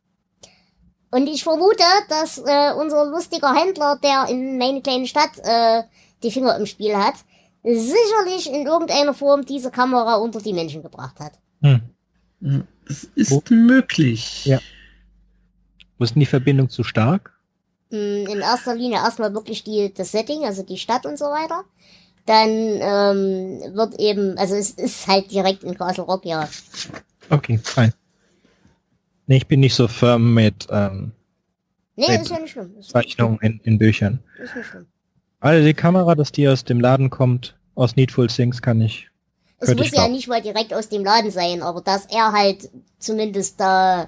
C: Und ich vermute, dass äh, unser lustiger Händler, der in meine kleine Stadt äh, die Finger im Spiel hat, sicherlich in irgendeiner Form diese Kamera unter die Menschen gebracht hat. Hm.
B: Es ist oh. möglich.
E: Ja. Wo ist denn die Verbindung zu stark?
C: Hm, in erster Linie erstmal wirklich die, das Setting, also die Stadt und so weiter. Dann ähm, wird eben, also es ist halt direkt in Castle Rock, ja.
E: Okay, fein. Nee, ich bin nicht so firm mit, ähm,
C: nee, mit ist ja nicht schlimm.
E: Ist Zeichnungen in, in Büchern. Ist nicht schlimm. Also die Kamera, dass die aus dem Laden kommt, aus Needful Things, kann ich.
C: Es muss ja nicht mal direkt aus dem Laden sein, aber dass er halt zumindest da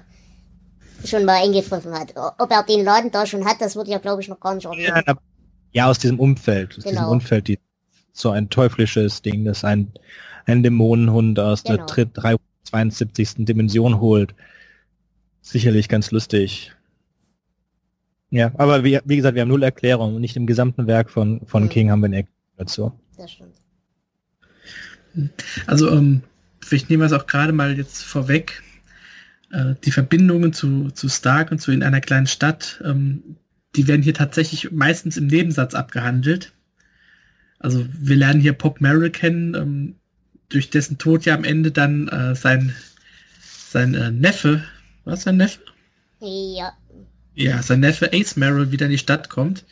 C: schon mal eingetroffen hat. Ob er den Laden da schon hat, das wird ja, glaube ich, noch gar nicht
E: erwähnt. Ja, aus diesem Umfeld. Aus genau. diesem Umfeld, die, so ein teuflisches Ding, das ein, ein Dämonenhund aus genau. der 372. Dimension holt. Sicherlich ganz lustig. Ja, aber wie, wie gesagt, wir haben null Erklärung. Nicht im gesamten Werk von, von mhm. King haben wir eine Erklärung dazu. Das stimmt.
B: Also, ähm, ich nehme es auch gerade mal jetzt vorweg. Äh, die Verbindungen zu, zu Stark und zu in einer kleinen Stadt, ähm, die werden hier tatsächlich meistens im Nebensatz abgehandelt. Also wir lernen hier Pop Merrill kennen, ähm, durch dessen Tod ja am Ende dann äh, sein, sein äh, Neffe, was sein Neffe?
C: Ja.
B: Ja, sein Neffe Ace Merrill wieder in die Stadt kommt.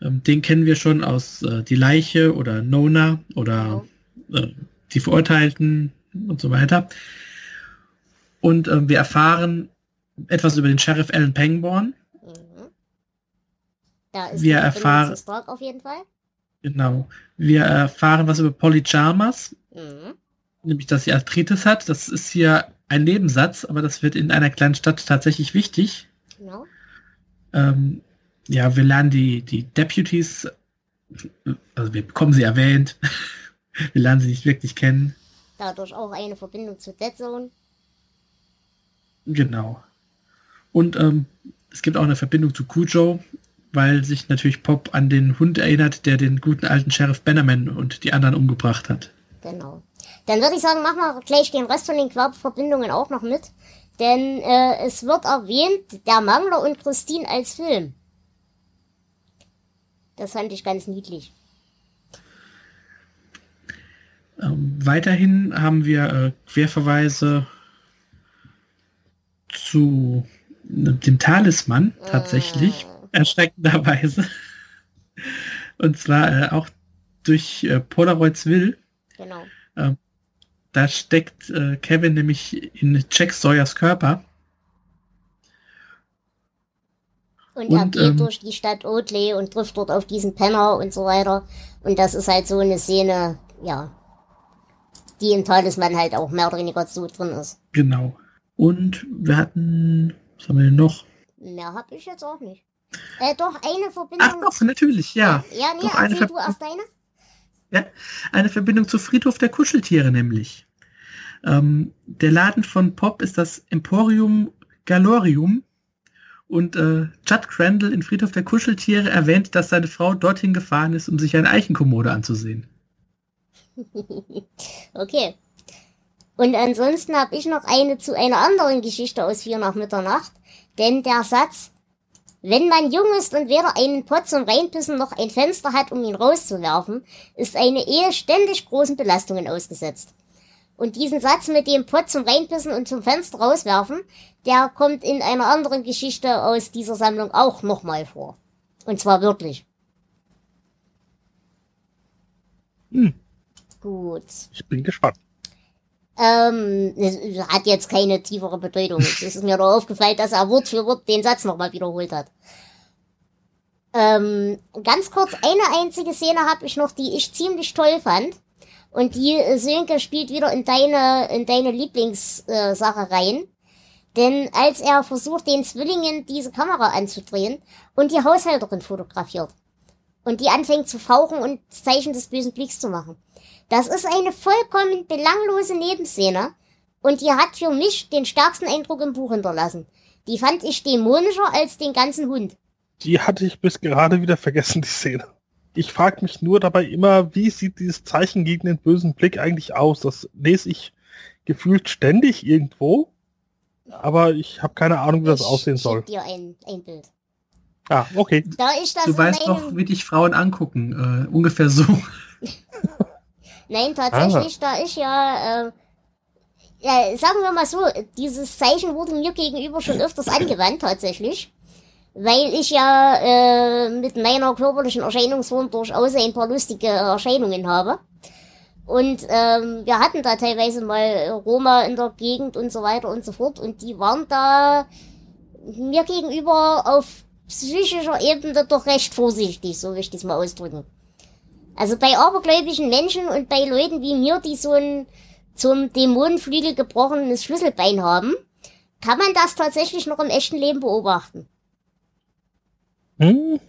B: Ähm, den kennen wir schon aus äh, Die Leiche oder Nona oder oh. Äh, Die Verurteilten und so weiter. Und äh, wir erfahren etwas über den Sheriff Alan Pangborn. Mhm.
C: Da ist wir erfahren auf jeden Fall.
B: Genau. Wir erfahren was über Polly Chalmers. Mhm. Nämlich, dass sie Arthritis hat. Das ist hier ein Nebensatz, aber das wird in einer kleinen Stadt tatsächlich wichtig. Genau. Ähm, ja, wir lernen die, die Deputies, also wir bekommen sie erwähnt. wir lernen sie nicht wirklich kennen.
C: Dadurch auch eine Verbindung zu Dead Zone.
B: Genau. Und ähm, es gibt auch eine Verbindung zu Cujo, weil sich natürlich Pop an den Hund erinnert, der den guten alten Sheriff Bannerman und die anderen umgebracht hat.
C: Genau. Dann würde ich sagen, machen wir gleich den Rest von den Verbindungen auch noch mit. Denn äh, es wird erwähnt, der Mangler und Christine als Film. Das fand ich ganz niedlich.
B: Ähm, weiterhin haben wir äh, Querverweise zu dem Talisman tatsächlich, mm. erschreckenderweise. Und zwar äh, auch durch äh, Polaroids Will. Genau. Äh, da steckt äh, Kevin nämlich in Jack Sawyers Körper.
C: Und, und er geht ähm, durch die Stadt Oatley und trifft dort auf diesen Penner und so weiter. Und das ist halt so eine Szene, ja, die im Talisman halt auch mehr oder weniger so drin ist.
B: Genau. Und wir hatten, was haben wir denn noch?
C: Mehr habe ich jetzt auch nicht. Äh, doch, eine Verbindung.
B: Ach doch, natürlich, ja.
C: Ja, nee,
B: doch,
C: eine du erst deine.
B: Ja, eine Verbindung zu Friedhof der Kuscheltiere nämlich. Ähm, der Laden von Pop ist das Emporium Galorium. Und äh, Judd Crandall in Friedhof der Kuscheltiere erwähnt, dass seine Frau dorthin gefahren ist, um sich eine Eichenkommode anzusehen.
C: okay. Und ansonsten habe ich noch eine zu einer anderen Geschichte aus Vier nach Mitternacht. Denn der Satz, wenn man jung ist und weder einen Pott zum Reinpissen noch ein Fenster hat, um ihn rauszuwerfen, ist eine Ehe ständig großen Belastungen ausgesetzt. Und diesen Satz mit dem Pott zum Reinpissen und zum Fenster rauswerfen, der kommt in einer anderen Geschichte aus dieser Sammlung auch nochmal vor. Und zwar wirklich.
A: Hm.
C: Gut.
A: Ich bin gespannt.
C: Ähm, hat jetzt keine tiefere Bedeutung. Es ist mir nur aufgefallen, dass er Wort für Wort den Satz nochmal wiederholt hat. Ähm, ganz kurz, eine einzige Szene habe ich noch, die ich ziemlich toll fand. Und die äh, Sönke spielt wieder in deine, in deine Lieblingssache äh, rein. Denn als er versucht, den Zwillingen diese Kamera anzudrehen und die Haushälterin fotografiert, und die anfängt zu fauchen und das Zeichen des bösen Blicks zu machen. Das ist eine vollkommen belanglose Nebenszene und die hat für mich den stärksten Eindruck im Buch hinterlassen. Die fand ich dämonischer als den ganzen Hund.
A: Die hatte ich bis gerade wieder vergessen, die Szene. Ich frage mich nur dabei immer, wie sieht dieses Zeichen gegen den bösen Blick eigentlich aus? Das lese ich gefühlt ständig irgendwo, aber ich habe keine Ahnung, wie das
C: ich
A: aussehen soll.
C: dir ein, ein Bild.
A: Ah, okay.
C: Da ich das
B: Du weißt doch, wie dich Frauen angucken. Äh, ungefähr so.
C: Nein, tatsächlich,
A: Ah.
C: da ich ja, äh, ja, sagen wir mal so, dieses Zeichen wurde mir gegenüber schon öfters angewandt, tatsächlich. Weil ich ja äh, mit meiner körperlichen Erscheinungsform durchaus ein paar lustige Erscheinungen habe. Und ähm, wir hatten da teilweise mal Roma in der Gegend und so weiter und so fort. Und die waren da mir gegenüber auf psychischer Ebene doch recht vorsichtig, so will ich das mal ausdrücken. Also bei abergläubigen Menschen und bei Leuten wie mir, die so ein zum Dämonenflügel gebrochenes Schlüsselbein haben, kann man das tatsächlich noch im echten Leben beobachten.
A: Hm.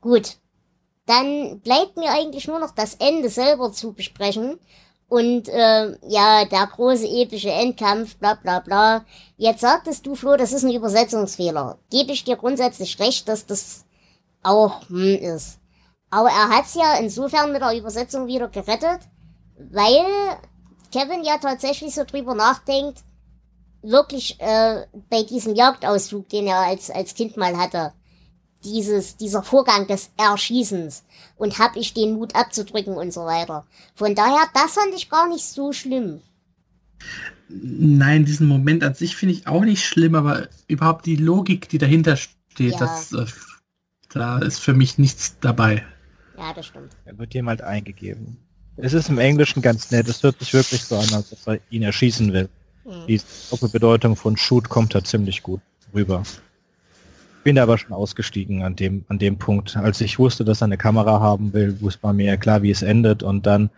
C: Gut. Dann bleibt mir eigentlich nur noch das Ende selber zu besprechen. Und äh, ja, der große epische Endkampf, bla bla bla. Jetzt sagtest du, Flo, das ist ein Übersetzungsfehler. Gebe ich dir grundsätzlich recht, dass das auch hm ist. Aber er hat's ja insofern mit der Übersetzung wieder gerettet, weil Kevin ja tatsächlich so drüber nachdenkt, wirklich äh, bei diesem Jagdausflug, den er als, als Kind mal hatte, dieses, dieser Vorgang des Erschießens und hab ich den Mut abzudrücken und so weiter. Von daher, das fand ich gar nicht so schlimm.
B: Nein, diesen Moment an sich finde ich auch nicht schlimm, aber überhaupt die Logik, die dahinter steht,
C: Ja.
B: das, äh, da ist für mich nichts dabei.
C: Ja, das stimmt.
E: Er wird jemand eingegeben. Es ist im Englischen ganz nett. Es hört sich wirklich so an, als ob er ihn erschießen will.
C: Hm.
E: Die Doppelbedeutung von Shoot kommt da ziemlich gut rüber. Bin da aber schon ausgestiegen an dem, an dem Punkt. Als ich wusste, dass er eine Kamera haben will, wusste war mir ja klar, wie es endet. Und dann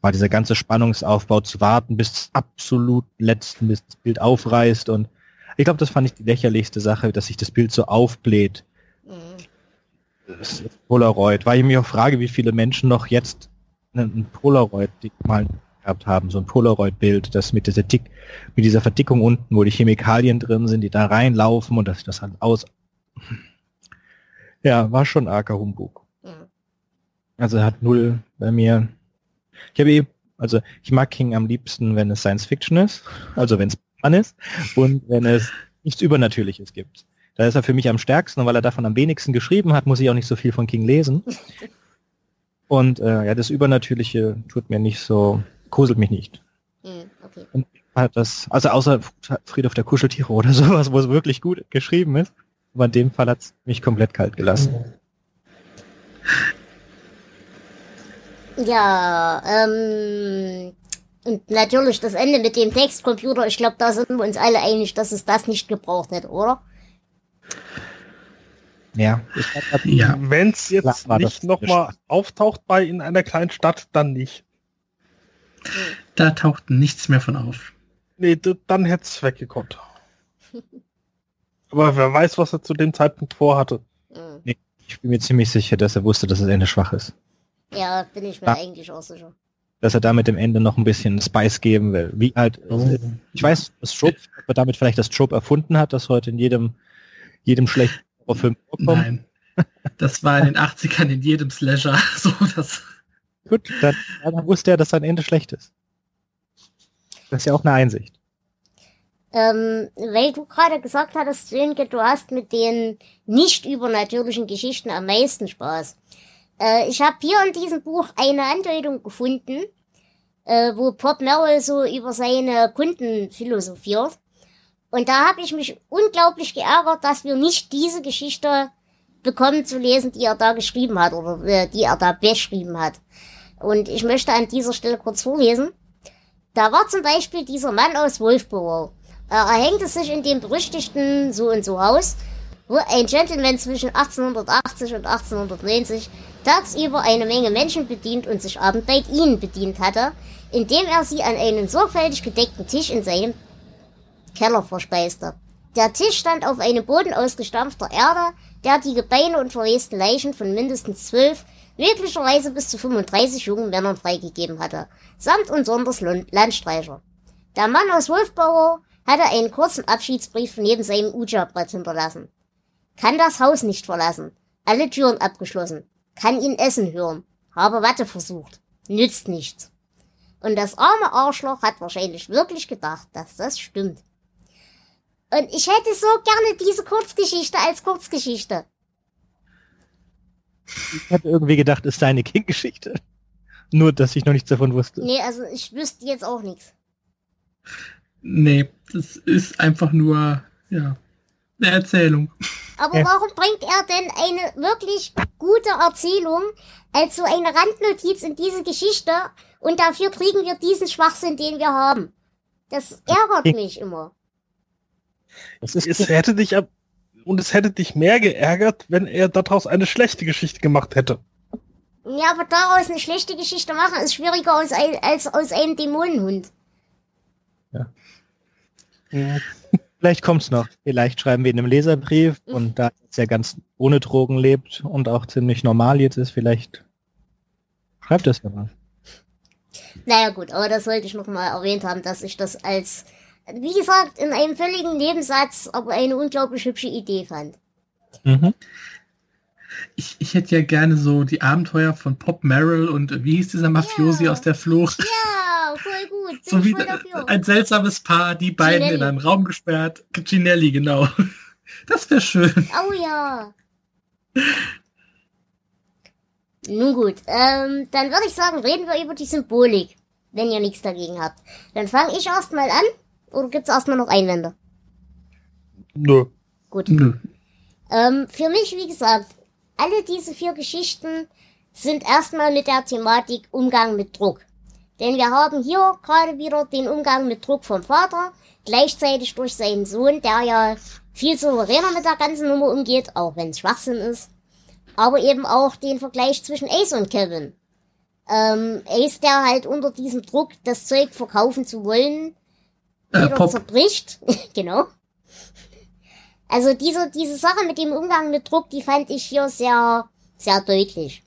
E: war dieser ganze Spannungsaufbau zu warten bis absolut letzten, bis das Bild aufreißt. Und ich glaube, das fand ich die lächerlichste Sache, dass sich das Bild so aufbläht.
C: Hm.
E: Das ist Polaroid. Weil ich mich auch frage, wie viele Menschen noch jetzt einen Polaroid mal gehabt haben, so ein Polaroid-Bild, das mit dieser Dick, mit dieser Verdickung unten, wo die Chemikalien drin sind, die da reinlaufen und das, das halt aus. Ja, war schon arger Humbug.
C: Hm.
E: Also er hat null bei mir. Ich habe eh, also ich mag King am liebsten, wenn es Science Fiction ist, also wenn es an ist und wenn es nichts Übernatürliches gibt. Da ist er für mich am stärksten und weil er davon am wenigsten geschrieben hat, muss ich auch nicht so viel von King lesen. Und äh, ja, das Übernatürliche tut mir nicht so, gruselt mich nicht.
C: Hm. Okay.
E: Hat das, also außer Friedhof der Kuscheltiere oder sowas, wo es wirklich gut geschrieben ist. Aber in dem Fall hat es mich komplett kalt gelassen.
C: Ja, ähm, und natürlich das Ende mit dem Textcomputer, ich glaube, da sind wir uns alle einig, dass es das nicht gebraucht hätte, oder?
E: Ja, ich glaub, da-
B: Ja.
A: Wenn es jetzt nicht nochmal auftaucht bei in einer kleinen Stadt, dann nicht.
B: Da taucht nichts mehr von auf.
A: Nee, dann hätte es weggekonnt. Aber wer weiß, was er zu dem Zeitpunkt vorhatte.
C: Hm.
E: ich bin mir ziemlich sicher, dass er wusste, dass das Ende schwach ist.
C: Ja, bin ich mir
E: Ja.
C: eigentlich auch sicher.
E: Dass er damit dem Ende noch ein bisschen Spice geben will. Wie halt, ich weiß, dass Trope, ob er damit vielleicht das Trope erfunden hat, das heute in jedem, jedem schlechten Horrorfilm vorkommt.
B: Nein. Das war in den 80ern in jedem Slasher so, das
E: Gut, dann, dann wusste er, dass sein Ende schlecht ist. Das ist ja auch eine Einsicht.
C: Ähm, weil du gerade gesagt hattest, Sönke, du hast mit den nicht übernatürlichen Geschichten am meisten Spaß. Äh, ich habe hier in diesem Buch eine Andeutung gefunden, äh, wo Pop Merrill so über seine Kunden philosophiert. Und da habe ich mich unglaublich geärgert, dass wir nicht diese Geschichte bekommen zu lesen, die er da geschrieben hat oder äh, die er da beschrieben hat. Und ich möchte an dieser Stelle kurz vorlesen. Da war zum Beispiel dieser Mann aus Wolfborough. Er erhängte sich in dem berüchtigten so und so Haus, wo ein Gentleman zwischen 1880 und 1890 tagsüber eine Menge Menschen bedient und sich abend bei ihnen bedient hatte, indem er sie an einen sorgfältig gedeckten Tisch in seinem Keller verspeiste. Der Tisch stand auf einem Boden aus gestampfter Erde, der die Gebeine und verwesten Leichen von mindestens zwölf, möglicherweise bis zu 35 jungen Männern freigegeben hatte, samt und sonders Landstreicher. Der Mann aus Wolfbauer hatte einen kurzen Abschiedsbrief neben seinem Uja-Brett hinterlassen. Kann das Haus nicht verlassen. Alle Türen abgeschlossen. Kann ihn essen hören. Habe Watte versucht. Nützt nichts. Und das arme Arschloch hat wahrscheinlich wirklich gedacht, dass das stimmt. Und ich hätte so gerne diese Kurzgeschichte als Kurzgeschichte.
E: Ich hatte irgendwie gedacht, ist deine King-Geschichte. Nur, dass ich noch nichts davon wusste.
C: Nee, also ich wüsste jetzt auch nichts.
B: Nee, das ist einfach nur, ja, eine Erzählung.
C: Aber
E: Ja.
C: warum bringt er denn eine wirklich gute Erzählung als so eine Randnotiz in diese Geschichte und dafür kriegen wir diesen Schwachsinn, den wir haben? Das ärgert mich immer.
E: Das ist
A: Es hätte dich ab und es hätte dich mehr geärgert, wenn er daraus eine schlechte Geschichte gemacht hätte.
C: Ja, aber daraus eine schlechte Geschichte machen ist schwieriger als, ein, als aus einem Dämonenhund.
E: Vielleicht kommt's noch. Vielleicht schreiben wir in einem Leserbrief
C: Mhm.
E: und da jetzt ja ganz ohne Drogen lebt und auch ziemlich normal jetzt ist, vielleicht schreibt das ja mal.
C: Naja gut, aber das wollte ich noch mal erwähnt haben, dass ich das als, wie gesagt, in einem völligen Nebensatz, aber eine unglaublich hübsche Idee fand.
E: Mhm.
B: Ich, ich hätte ja gerne so die Abenteuer von Pop Merrill und wie hieß dieser Mafiosi
C: Ja.
B: aus der Flucht?
C: Ja, voll gut. Bin
B: So
C: ich
B: wie
C: voll dafür.
B: ein seltsames Paar, die beiden
C: Ginelli.
B: in einen Raum gesperrt. Ginelli, genau. Das wäre schön.
C: Oh ja. Nun gut, ähm, dann würde ich sagen, reden wir über die Symbolik, wenn ihr nichts dagegen habt. Dann fange ich erstmal an, oder gibt's erstmal noch Einwände?
A: Nö.
C: Gut.
B: Nö.
C: Ähm, für mich, wie gesagt, alle diese vier Geschichten sind erstmal mit der Thematik Umgang mit Druck. Denn wir haben hier gerade wieder den Umgang mit Druck vom Vater, gleichzeitig durch seinen Sohn, der ja viel souveräner mit der ganzen Nummer umgeht, auch wenn es Schwachsinn ist. Aber eben auch den Vergleich zwischen Ace und Kevin. Ähm, Ace, der halt unter diesem Druck, das Zeug verkaufen zu wollen,
B: Äh,
C: wieder
B: Pop.
C: zerbricht. genau. Also diese, diese Sache mit dem Umgang mit Druck, die fand ich hier sehr, sehr deutlich.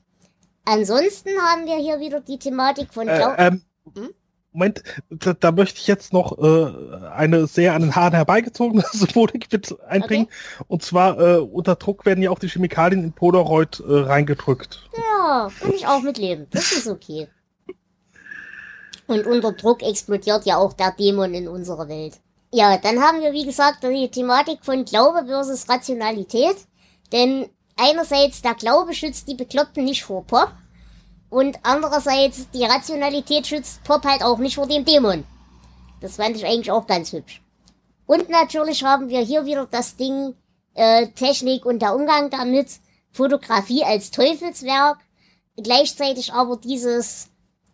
C: Ansonsten haben wir hier wieder die Thematik von
A: Äh,
C: Glau
A: ähm,
C: Hm?
A: Moment, da, da möchte ich jetzt noch äh, eine sehr an den Haaren herbeigezogene Symbolik einbringen. Und zwar äh, unter Druck werden ja auch die Chemikalien in Polaroid äh, reingedrückt.
C: Ja, kann ich auch mitleben. Das ist okay. Und unter Druck explodiert ja auch der Dämon in unserer Welt. Ja, dann haben wir, wie gesagt, die Thematik von Glaube versus Rationalität. Denn einerseits der Glaube schützt die Bekloppten nicht vor Pop. Und andererseits die Rationalität schützt Pop halt auch nicht vor dem Dämon. Das fand ich eigentlich auch ganz hübsch. Und natürlich haben wir hier wieder das Ding äh, Technik und der Umgang damit. Fotografie als Teufelswerk. Gleichzeitig aber dieses,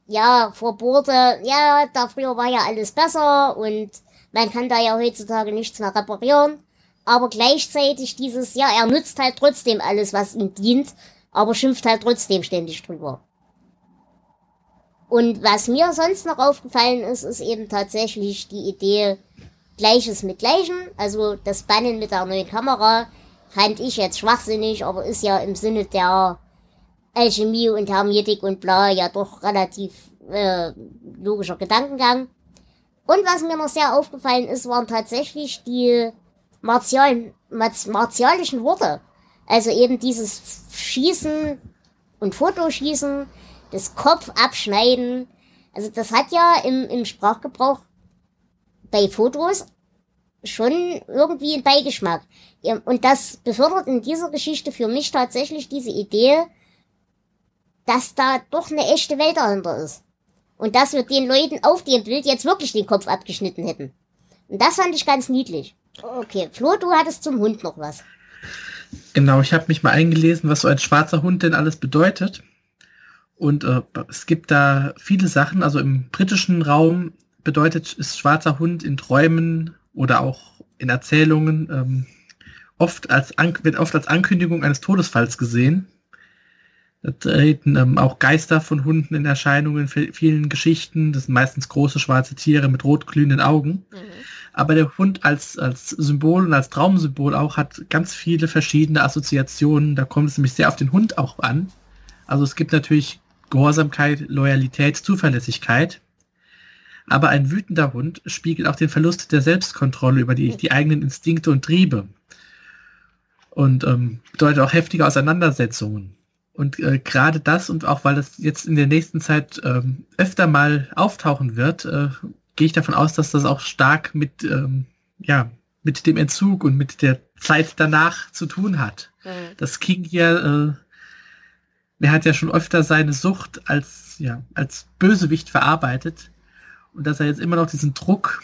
C: ja, verbohrte, ja, da früher war ja alles besser und man kann da ja heutzutage nichts mehr reparieren. Aber gleichzeitig dieses, ja, er nützt halt trotzdem alles, was ihm dient, aber schimpft halt trotzdem ständig drüber. Und was mir sonst noch aufgefallen ist, ist eben tatsächlich die Idee Gleiches mit Gleichem. Also das Bannen mit der neuen Kamera fand ich jetzt schwachsinnig, aber ist ja im Sinne der Alchemie und Hermetik und bla ja doch relativ äh, logischer Gedankengang. Und was mir noch sehr aufgefallen ist, waren tatsächlich die martialen, marz- martialischen Worte. Also eben dieses Schießen und Fotoschießen, das Kopf abschneiden. Also das hat ja im, im Sprachgebrauch bei Fotos schon irgendwie einen Beigeschmack. Und das befördert in dieser Geschichte für mich tatsächlich diese Idee, dass da doch eine echte Welt dahinter ist. Und dass wir den Leuten auf dem Bild jetzt wirklich den Kopf abgeschnitten hätten. Und das fand ich ganz niedlich. Okay, Flo, du hattest zum Hund noch was.
B: Genau, ich habe mich mal eingelesen, was so ein schwarzer Hund denn alles bedeutet. Und äh, es gibt da viele Sachen. Also im britischen Raum bedeutet ist schwarzer Hund in Träumen oder auch in Erzählungen ähm, oft als wird oft als Ankündigung eines Todesfalls gesehen. Da treten ähm, auch Geister von Hunden in Erscheinung in vi- vielen Geschichten. Das sind meistens große schwarze Tiere mit rot glühenden Augen. Aber der Hund als, als Symbol und als Traumsymbol auch hat ganz viele verschiedene Assoziationen. Da kommt es nämlich sehr auf den Hund auch an. Also es gibt natürlich Gehorsamkeit, Loyalität, Zuverlässigkeit. Aber ein wütender Hund spiegelt auch den Verlust der Selbstkontrolle über die, die eigenen Instinkte und Triebe. Und ähm, bedeutet auch heftige Auseinandersetzungen. Und äh, gerade das und auch weil das jetzt in der nächsten Zeit ähm, öfter mal auftauchen wird, äh, gehe ich davon aus, dass das auch stark mit, ähm, ja, mit dem Entzug und mit der Zeit danach zu tun hat. Mhm. Das King hier, äh, er hat ja schon öfter seine Sucht als, ja, als Bösewicht verarbeitet. Und dass er jetzt immer noch diesen Druck,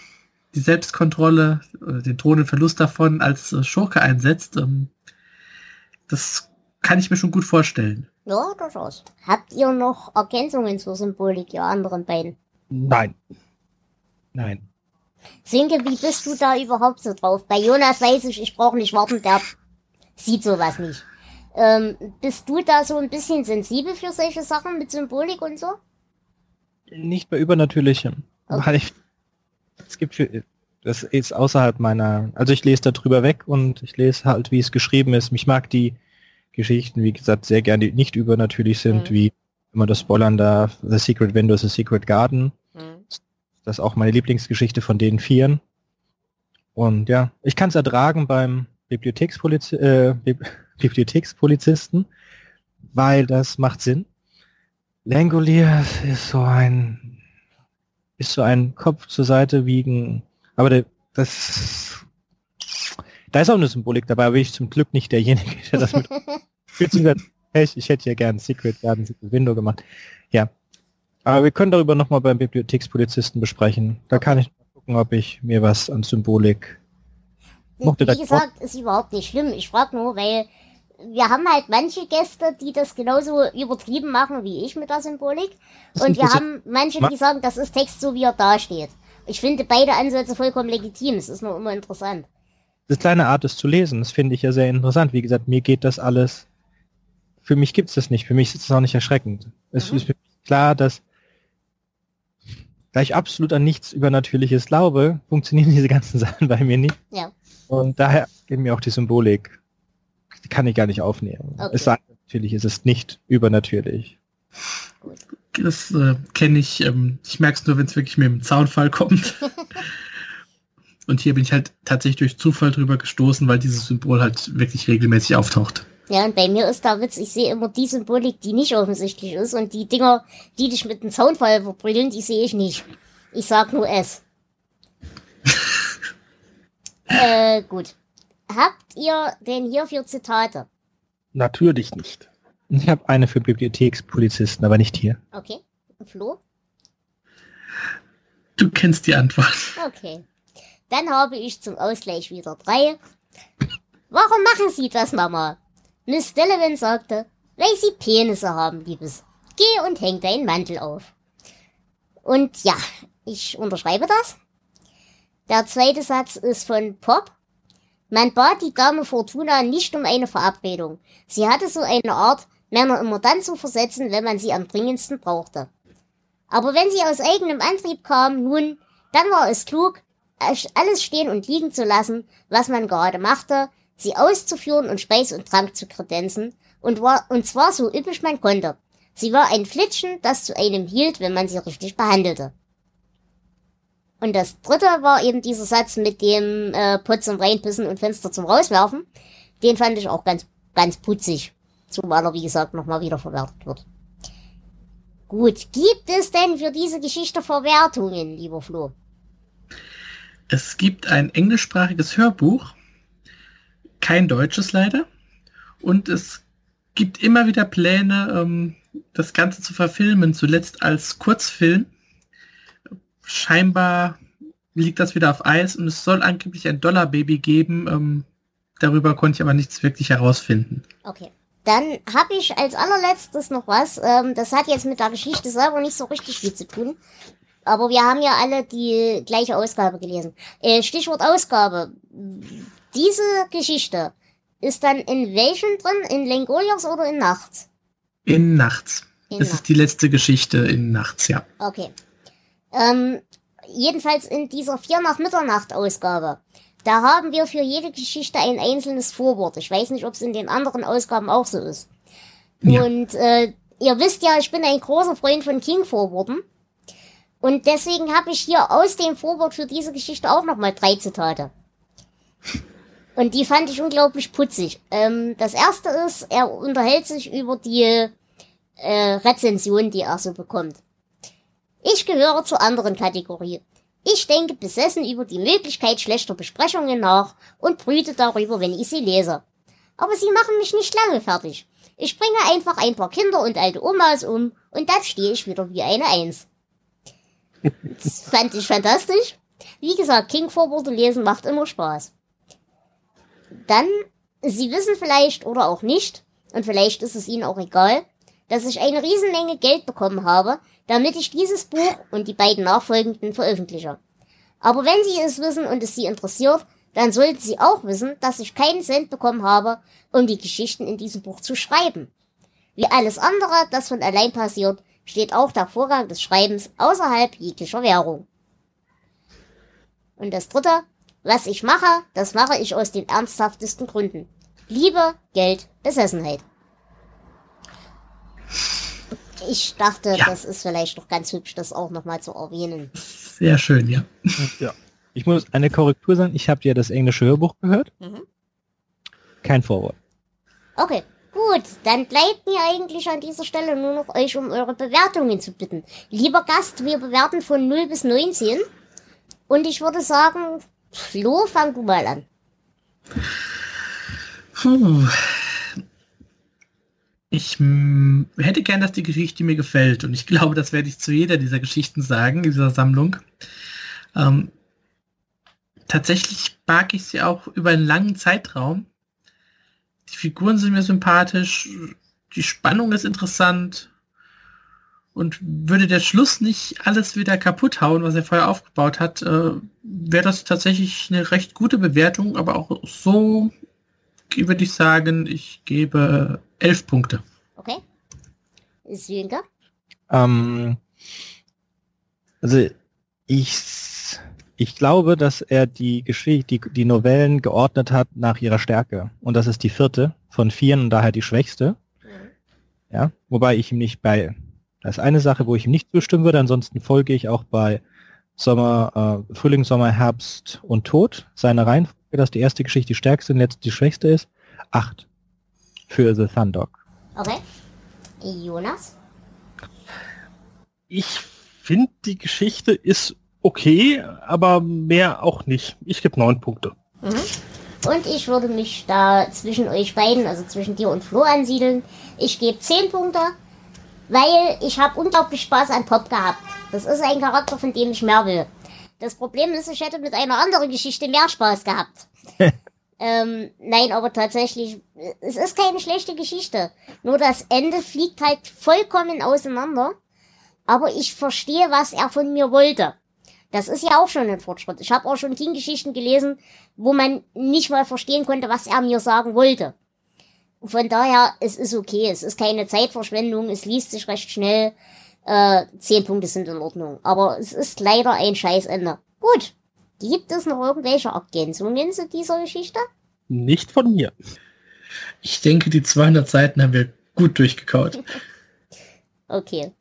B: die Selbstkontrolle, oder den drohenden Verlust davon als äh, Schurke einsetzt, ähm, das kann ich mir schon gut vorstellen.
C: Ja, durchaus. Habt ihr noch Ergänzungen zur Symbolik, ihr anderen beiden?
A: Nein.
E: Nein.
C: Sinke, wie bist du da überhaupt so drauf? Bei Jonas weiß ich, ich brauche nicht warten, der sieht sowas nicht. Ähm, bist du da so ein bisschen sensibel für solche Sachen mit Symbolik und so?
E: Nicht bei Übernatürlichem. Okay. Weil ich, es gibt für, das ist außerhalb meiner, also ich lese da drüber weg und ich lese halt, wie es geschrieben ist. Ich mag die Geschichten, wie gesagt, sehr gerne, die nicht übernatürlich sind, mhm. wie immer das spoilern darf, The Secret Window, The Secret Garden. Das ist auch meine Lieblingsgeschichte von den Vieren. Und ja, ich kann es ertragen beim Bibliothekspoliz äh, Bibliothekspolizisten, weil das macht Sinn. Langolier ist so ein ist so ein Kopf zur Seite wiegen, aber der, das da ist auch eine Symbolik dabei, aber ich zum Glück nicht derjenige, der das mit hey, ich hätte ja gern Secret Garden, Secret Window gemacht. Aber wir können darüber nochmal beim Bibliothekspolizisten besprechen. Da kann ich gucken, ob ich mir was an Symbolik
C: mochte. Wie gesagt, ist überhaupt nicht schlimm. Ich frage nur, weil wir haben halt manche Gäste, die das genauso übertrieben machen wie ich mit der Symbolik. Und wir haben manche, die sagen, das ist Text so, wie er da steht. Ich finde beide Ansätze vollkommen legitim. Es ist nur immer interessant
E: das kleine Art, es zu lesen, das finde ich ja sehr interessant. Wie gesagt, mir geht das alles, für mich gibt es das nicht, für mich ist es auch nicht erschreckend. Es mhm. ist klar, dass da ich absolut an nichts Übernatürliches glaube, funktionieren diese ganzen Sachen bei mir nicht.
C: Ja.
E: Und daher geht mir auch die Symbolik, die kann ich gar nicht aufnehmen. Okay. Es sagt natürlich, es ist nicht übernatürlich.
B: Das äh, kenne ich, ähm, ich merke es nur, wenn es wirklich mit dem Zaunfall kommt. Und hier bin ich halt tatsächlich durch Zufall drüber gestoßen, weil dieses Symbol halt wirklich regelmäßig auftaucht.
C: Ja, und bei mir ist der Witz, ich sehe immer die Symbolik, die nicht offensichtlich ist und die Dinger, die dich mit dem Zaunfall verbrüllen, die sehe ich nicht. Ich sag nur es. äh, gut. Habt ihr denn hierfür Zitate?
A: Natürlich nicht.
E: Ich habe eine für Bibliothekspolizisten, aber nicht hier.
C: Okay. Flo?
B: Du kennst die Antwort.
C: Okay. Dann habe ich zum Ausgleich wieder drei. Warum machen Sie das, Mama? Miss Delavan sagte, weil Sie Penisse haben, Liebes. Geh und häng deinen Mantel auf. Und ja, ich unterschreibe das. Der zweite Satz ist von Pop. Man bat die Dame Fortuna nicht um eine Verabredung. Sie hatte so eine Art, Männer immer dann zu versetzen, wenn man sie am dringendsten brauchte. Aber wenn sie aus eigenem Antrieb kam, nun, dann war es klug, alles stehen und liegen zu lassen, was man gerade machte, sie auszuführen und Speis und Trank zu kredenzen, und, war, und zwar so üppig man konnte. Sie war ein Flitschen, das zu einem hielt, wenn man sie richtig behandelte. Und das dritte war eben dieser Satz mit dem äh, Putz zum Reinpissen und Fenster zum Rauswerfen. Den fand ich auch ganz, ganz putzig. Zumal er, wie gesagt, nochmal wieder verwertet wird. Gut, gibt es denn für diese Geschichte Verwertungen, lieber Flo?
B: Es gibt ein englischsprachiges Hörbuch, kein deutsches leider. Und es gibt immer wieder Pläne, ähm, das Ganze zu verfilmen, zuletzt als Kurzfilm. Scheinbar liegt das wieder auf Eis und es soll angeblich ein Dollarbaby geben. Ähm, darüber konnte ich aber nichts wirklich herausfinden.
C: Okay. Dann habe ich als allerletztes noch was. Ähm, das hat jetzt mit der Geschichte selber nicht so richtig viel zu tun. Aber wir haben ja alle die gleiche Ausgabe gelesen. Äh, Stichwort Ausgabe. Diese Geschichte ist dann in welchem drin? In Lengolios oder in Nachts?
B: In Nachts. In das Nachts. ist die letzte Geschichte in Nachts, ja.
C: Okay. Ähm, jedenfalls in dieser 4 nach Mitternacht Ausgabe, da haben wir für jede Geschichte ein einzelnes Vorwort. Ich weiß nicht, ob es in den anderen Ausgaben auch so ist.
B: Ja.
C: Und äh, ihr wisst ja, ich bin ein großer Freund von King-Vorworten. Und deswegen habe ich hier aus dem Vorwort für diese Geschichte auch nochmal drei Zitate. Und die fand ich unglaublich putzig. Ähm, das erste ist, er unterhält sich über die äh, Rezension, die er so bekommt. Ich gehöre zur anderen Kategorie. Ich denke besessen über die Möglichkeit schlechter Besprechungen nach und brüte darüber, wenn ich sie lese. Aber sie machen mich nicht lange fertig. Ich bringe einfach ein paar Kinder und alte Omas um und dann stehe ich wieder wie eine Eins. Das fand ich fantastisch. Wie gesagt, King-Vorworte lesen macht immer Spaß. Dann, Sie wissen vielleicht oder auch nicht, und vielleicht ist es Ihnen auch egal, dass ich eine Riesenmenge Geld bekommen habe, damit ich dieses Buch und die beiden nachfolgenden veröffentliche. Aber wenn Sie es wissen und es Sie interessiert, dann sollten Sie auch wissen, dass ich keinen Cent bekommen habe, um die Geschichten in diesem Buch zu schreiben. Wie alles andere, das von allein passiert, steht auch der Vorgang des Schreibens außerhalb jeglicher Währung. Und das dritte, was ich mache, das mache ich aus den ernsthaftesten Gründen. Liebe, Geld, Besessenheit. Ich dachte,
B: Ja.
C: das ist vielleicht doch ganz hübsch, das auch nochmal zu erwähnen.
B: Sehr schön, ja.
A: Ja.
E: Ich muss eine Korrektur sagen, ich habe ja das englische Hörbuch gehört.
C: Mhm.
E: Kein Vorwort.
C: Okay, gut, dann bleibt mir eigentlich an dieser Stelle nur noch euch um eure Bewertungen zu bitten. Lieber Gast, wir bewerten von 0 bis 19. Und ich würde sagen, Flo, fang du mal an.
B: Puh. Ich hätte gern, dass die Geschichte mir gefällt. Und ich glaube, das werde ich zu jeder dieser Geschichten sagen, dieser Sammlung. Ähm, tatsächlich mag ich sie auch über einen langen Zeitraum. Die Figuren sind mir sympathisch, die Spannung ist interessant. Und würde der Schluss nicht alles wieder kaputt hauen, was er vorher aufgebaut hat, äh, wäre das tatsächlich eine recht gute Bewertung, aber auch so würde ich sagen, ich gebe elf Punkte.
C: Okay? Sönke?
E: Ähm, also ich, ich glaube, dass er die Geschichte, die, die Novellen geordnet hat nach ihrer Stärke. Und das ist die vierte von vieren und daher die schwächste. Ja, wobei ich ihm nicht bei, das ist eine Sache, wo ich ihm nicht zustimmen würde, ansonsten folge ich auch bei Sommer, äh, Frühling, Sommer, Herbst und Tod, seine Reihenfolge, dass die erste Geschichte die stärkste und jetzt die schwächste ist. Acht für The Thundog.
C: Okay. Jonas?
A: Ich finde, die Geschichte ist okay, aber mehr auch nicht. Ich gebe neun Punkte.
C: Mhm. Und ich würde mich da zwischen euch beiden, also zwischen dir und Flo ansiedeln. Ich gebe 10 Punkte, weil ich habe unglaublich Spaß an Pop gehabt. Das ist ein Charakter, von dem ich mehr will. Das Problem ist, ich hätte mit einer anderen Geschichte mehr Spaß gehabt. ähm, nein, aber tatsächlich, es ist keine schlechte Geschichte. Nur das Ende fliegt halt vollkommen auseinander. Aber ich verstehe, was er von mir wollte. Das ist ja auch schon ein Fortschritt. Ich habe auch schon King-Geschichten gelesen, wo man nicht mal verstehen konnte, was er mir sagen wollte. Von daher, es ist okay. Es ist keine Zeitverschwendung. Es liest sich recht schnell. Äh, zehn Punkte sind in Ordnung. Aber es ist leider ein Scheißende. Gut. Gibt es noch irgendwelche Ergänzungen zu dieser Geschichte?
A: Nicht von mir.
B: Ich denke, die 200 Seiten haben wir gut durchgekaut.
C: Okay.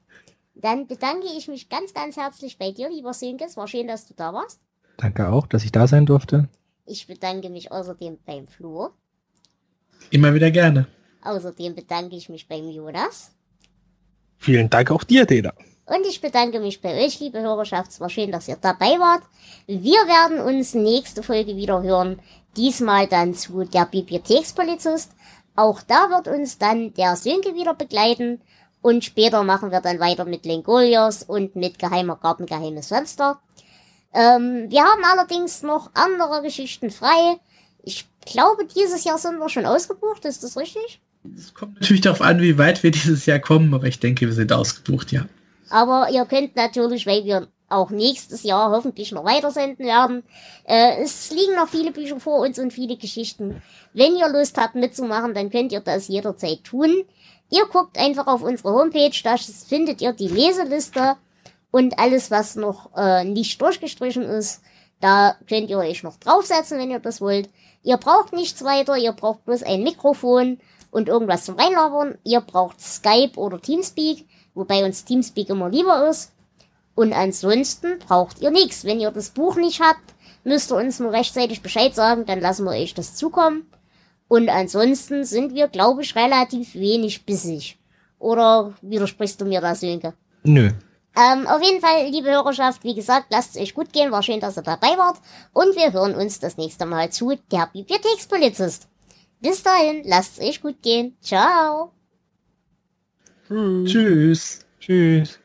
C: Dann bedanke ich mich ganz, ganz herzlich bei dir, lieber Sönke. Es war schön, dass du da warst.
E: Danke auch, dass ich da sein durfte.
C: Ich bedanke mich außerdem beim Flo.
B: Immer wieder gerne.
C: Außerdem bedanke ich mich beim Jonas.
A: Vielen Dank auch dir, Dena.
C: Und ich bedanke mich bei euch, liebe Hörerschaft. Es war schön, dass ihr dabei wart. Wir werden uns nächste Folge wieder hören. Diesmal dann zu der Bibliothekspolizist. Auch da wird uns dann der Sönke wieder begleiten. Und später machen wir dann weiter mit Lengolios und mit Geheimer Garten, Geheimes Fenster. Ähm, wir haben allerdings noch andere Geschichten frei. Ich glaube, dieses Jahr sind wir schon ausgebucht. Ist das richtig?
B: Es kommt natürlich darauf an, wie weit wir dieses Jahr kommen, aber ich denke, wir sind ausgebucht, ja.
C: Aber ihr könnt natürlich, weil wir auch nächstes Jahr hoffentlich noch weiter senden werden. Äh, es liegen noch viele Bücher vor uns und viele Geschichten. Wenn ihr Lust habt mitzumachen, dann könnt ihr das jederzeit tun. Ihr guckt einfach auf unsere Homepage, da findet ihr die Leseliste Und alles, was noch äh, nicht durchgestrichen ist, da könnt ihr euch noch draufsetzen, wenn ihr das wollt. Ihr braucht nichts weiter, ihr braucht bloß ein Mikrofon und irgendwas zum Reinlabern. Ihr braucht Skype oder Teamspeak, wobei uns Teamspeak immer lieber ist. Und ansonsten braucht ihr nichts. Wenn ihr das Buch nicht habt, müsst ihr uns nur rechtzeitig Bescheid sagen, dann lassen wir euch das zukommen. Und ansonsten sind wir, glaube ich, relativ wenig bissig. Oder widersprichst du mir da, Sönke?
E: Nö.
C: Ähm, auf jeden Fall, liebe Hörerschaft, wie gesagt, lasst es euch gut gehen. War schön, dass ihr dabei wart. Und wir hören uns das nächste Mal zu der Bibliothekspolizist. Bis dahin, lasst es euch gut gehen. Ciao.
B: Tschüss.
E: Tschüss.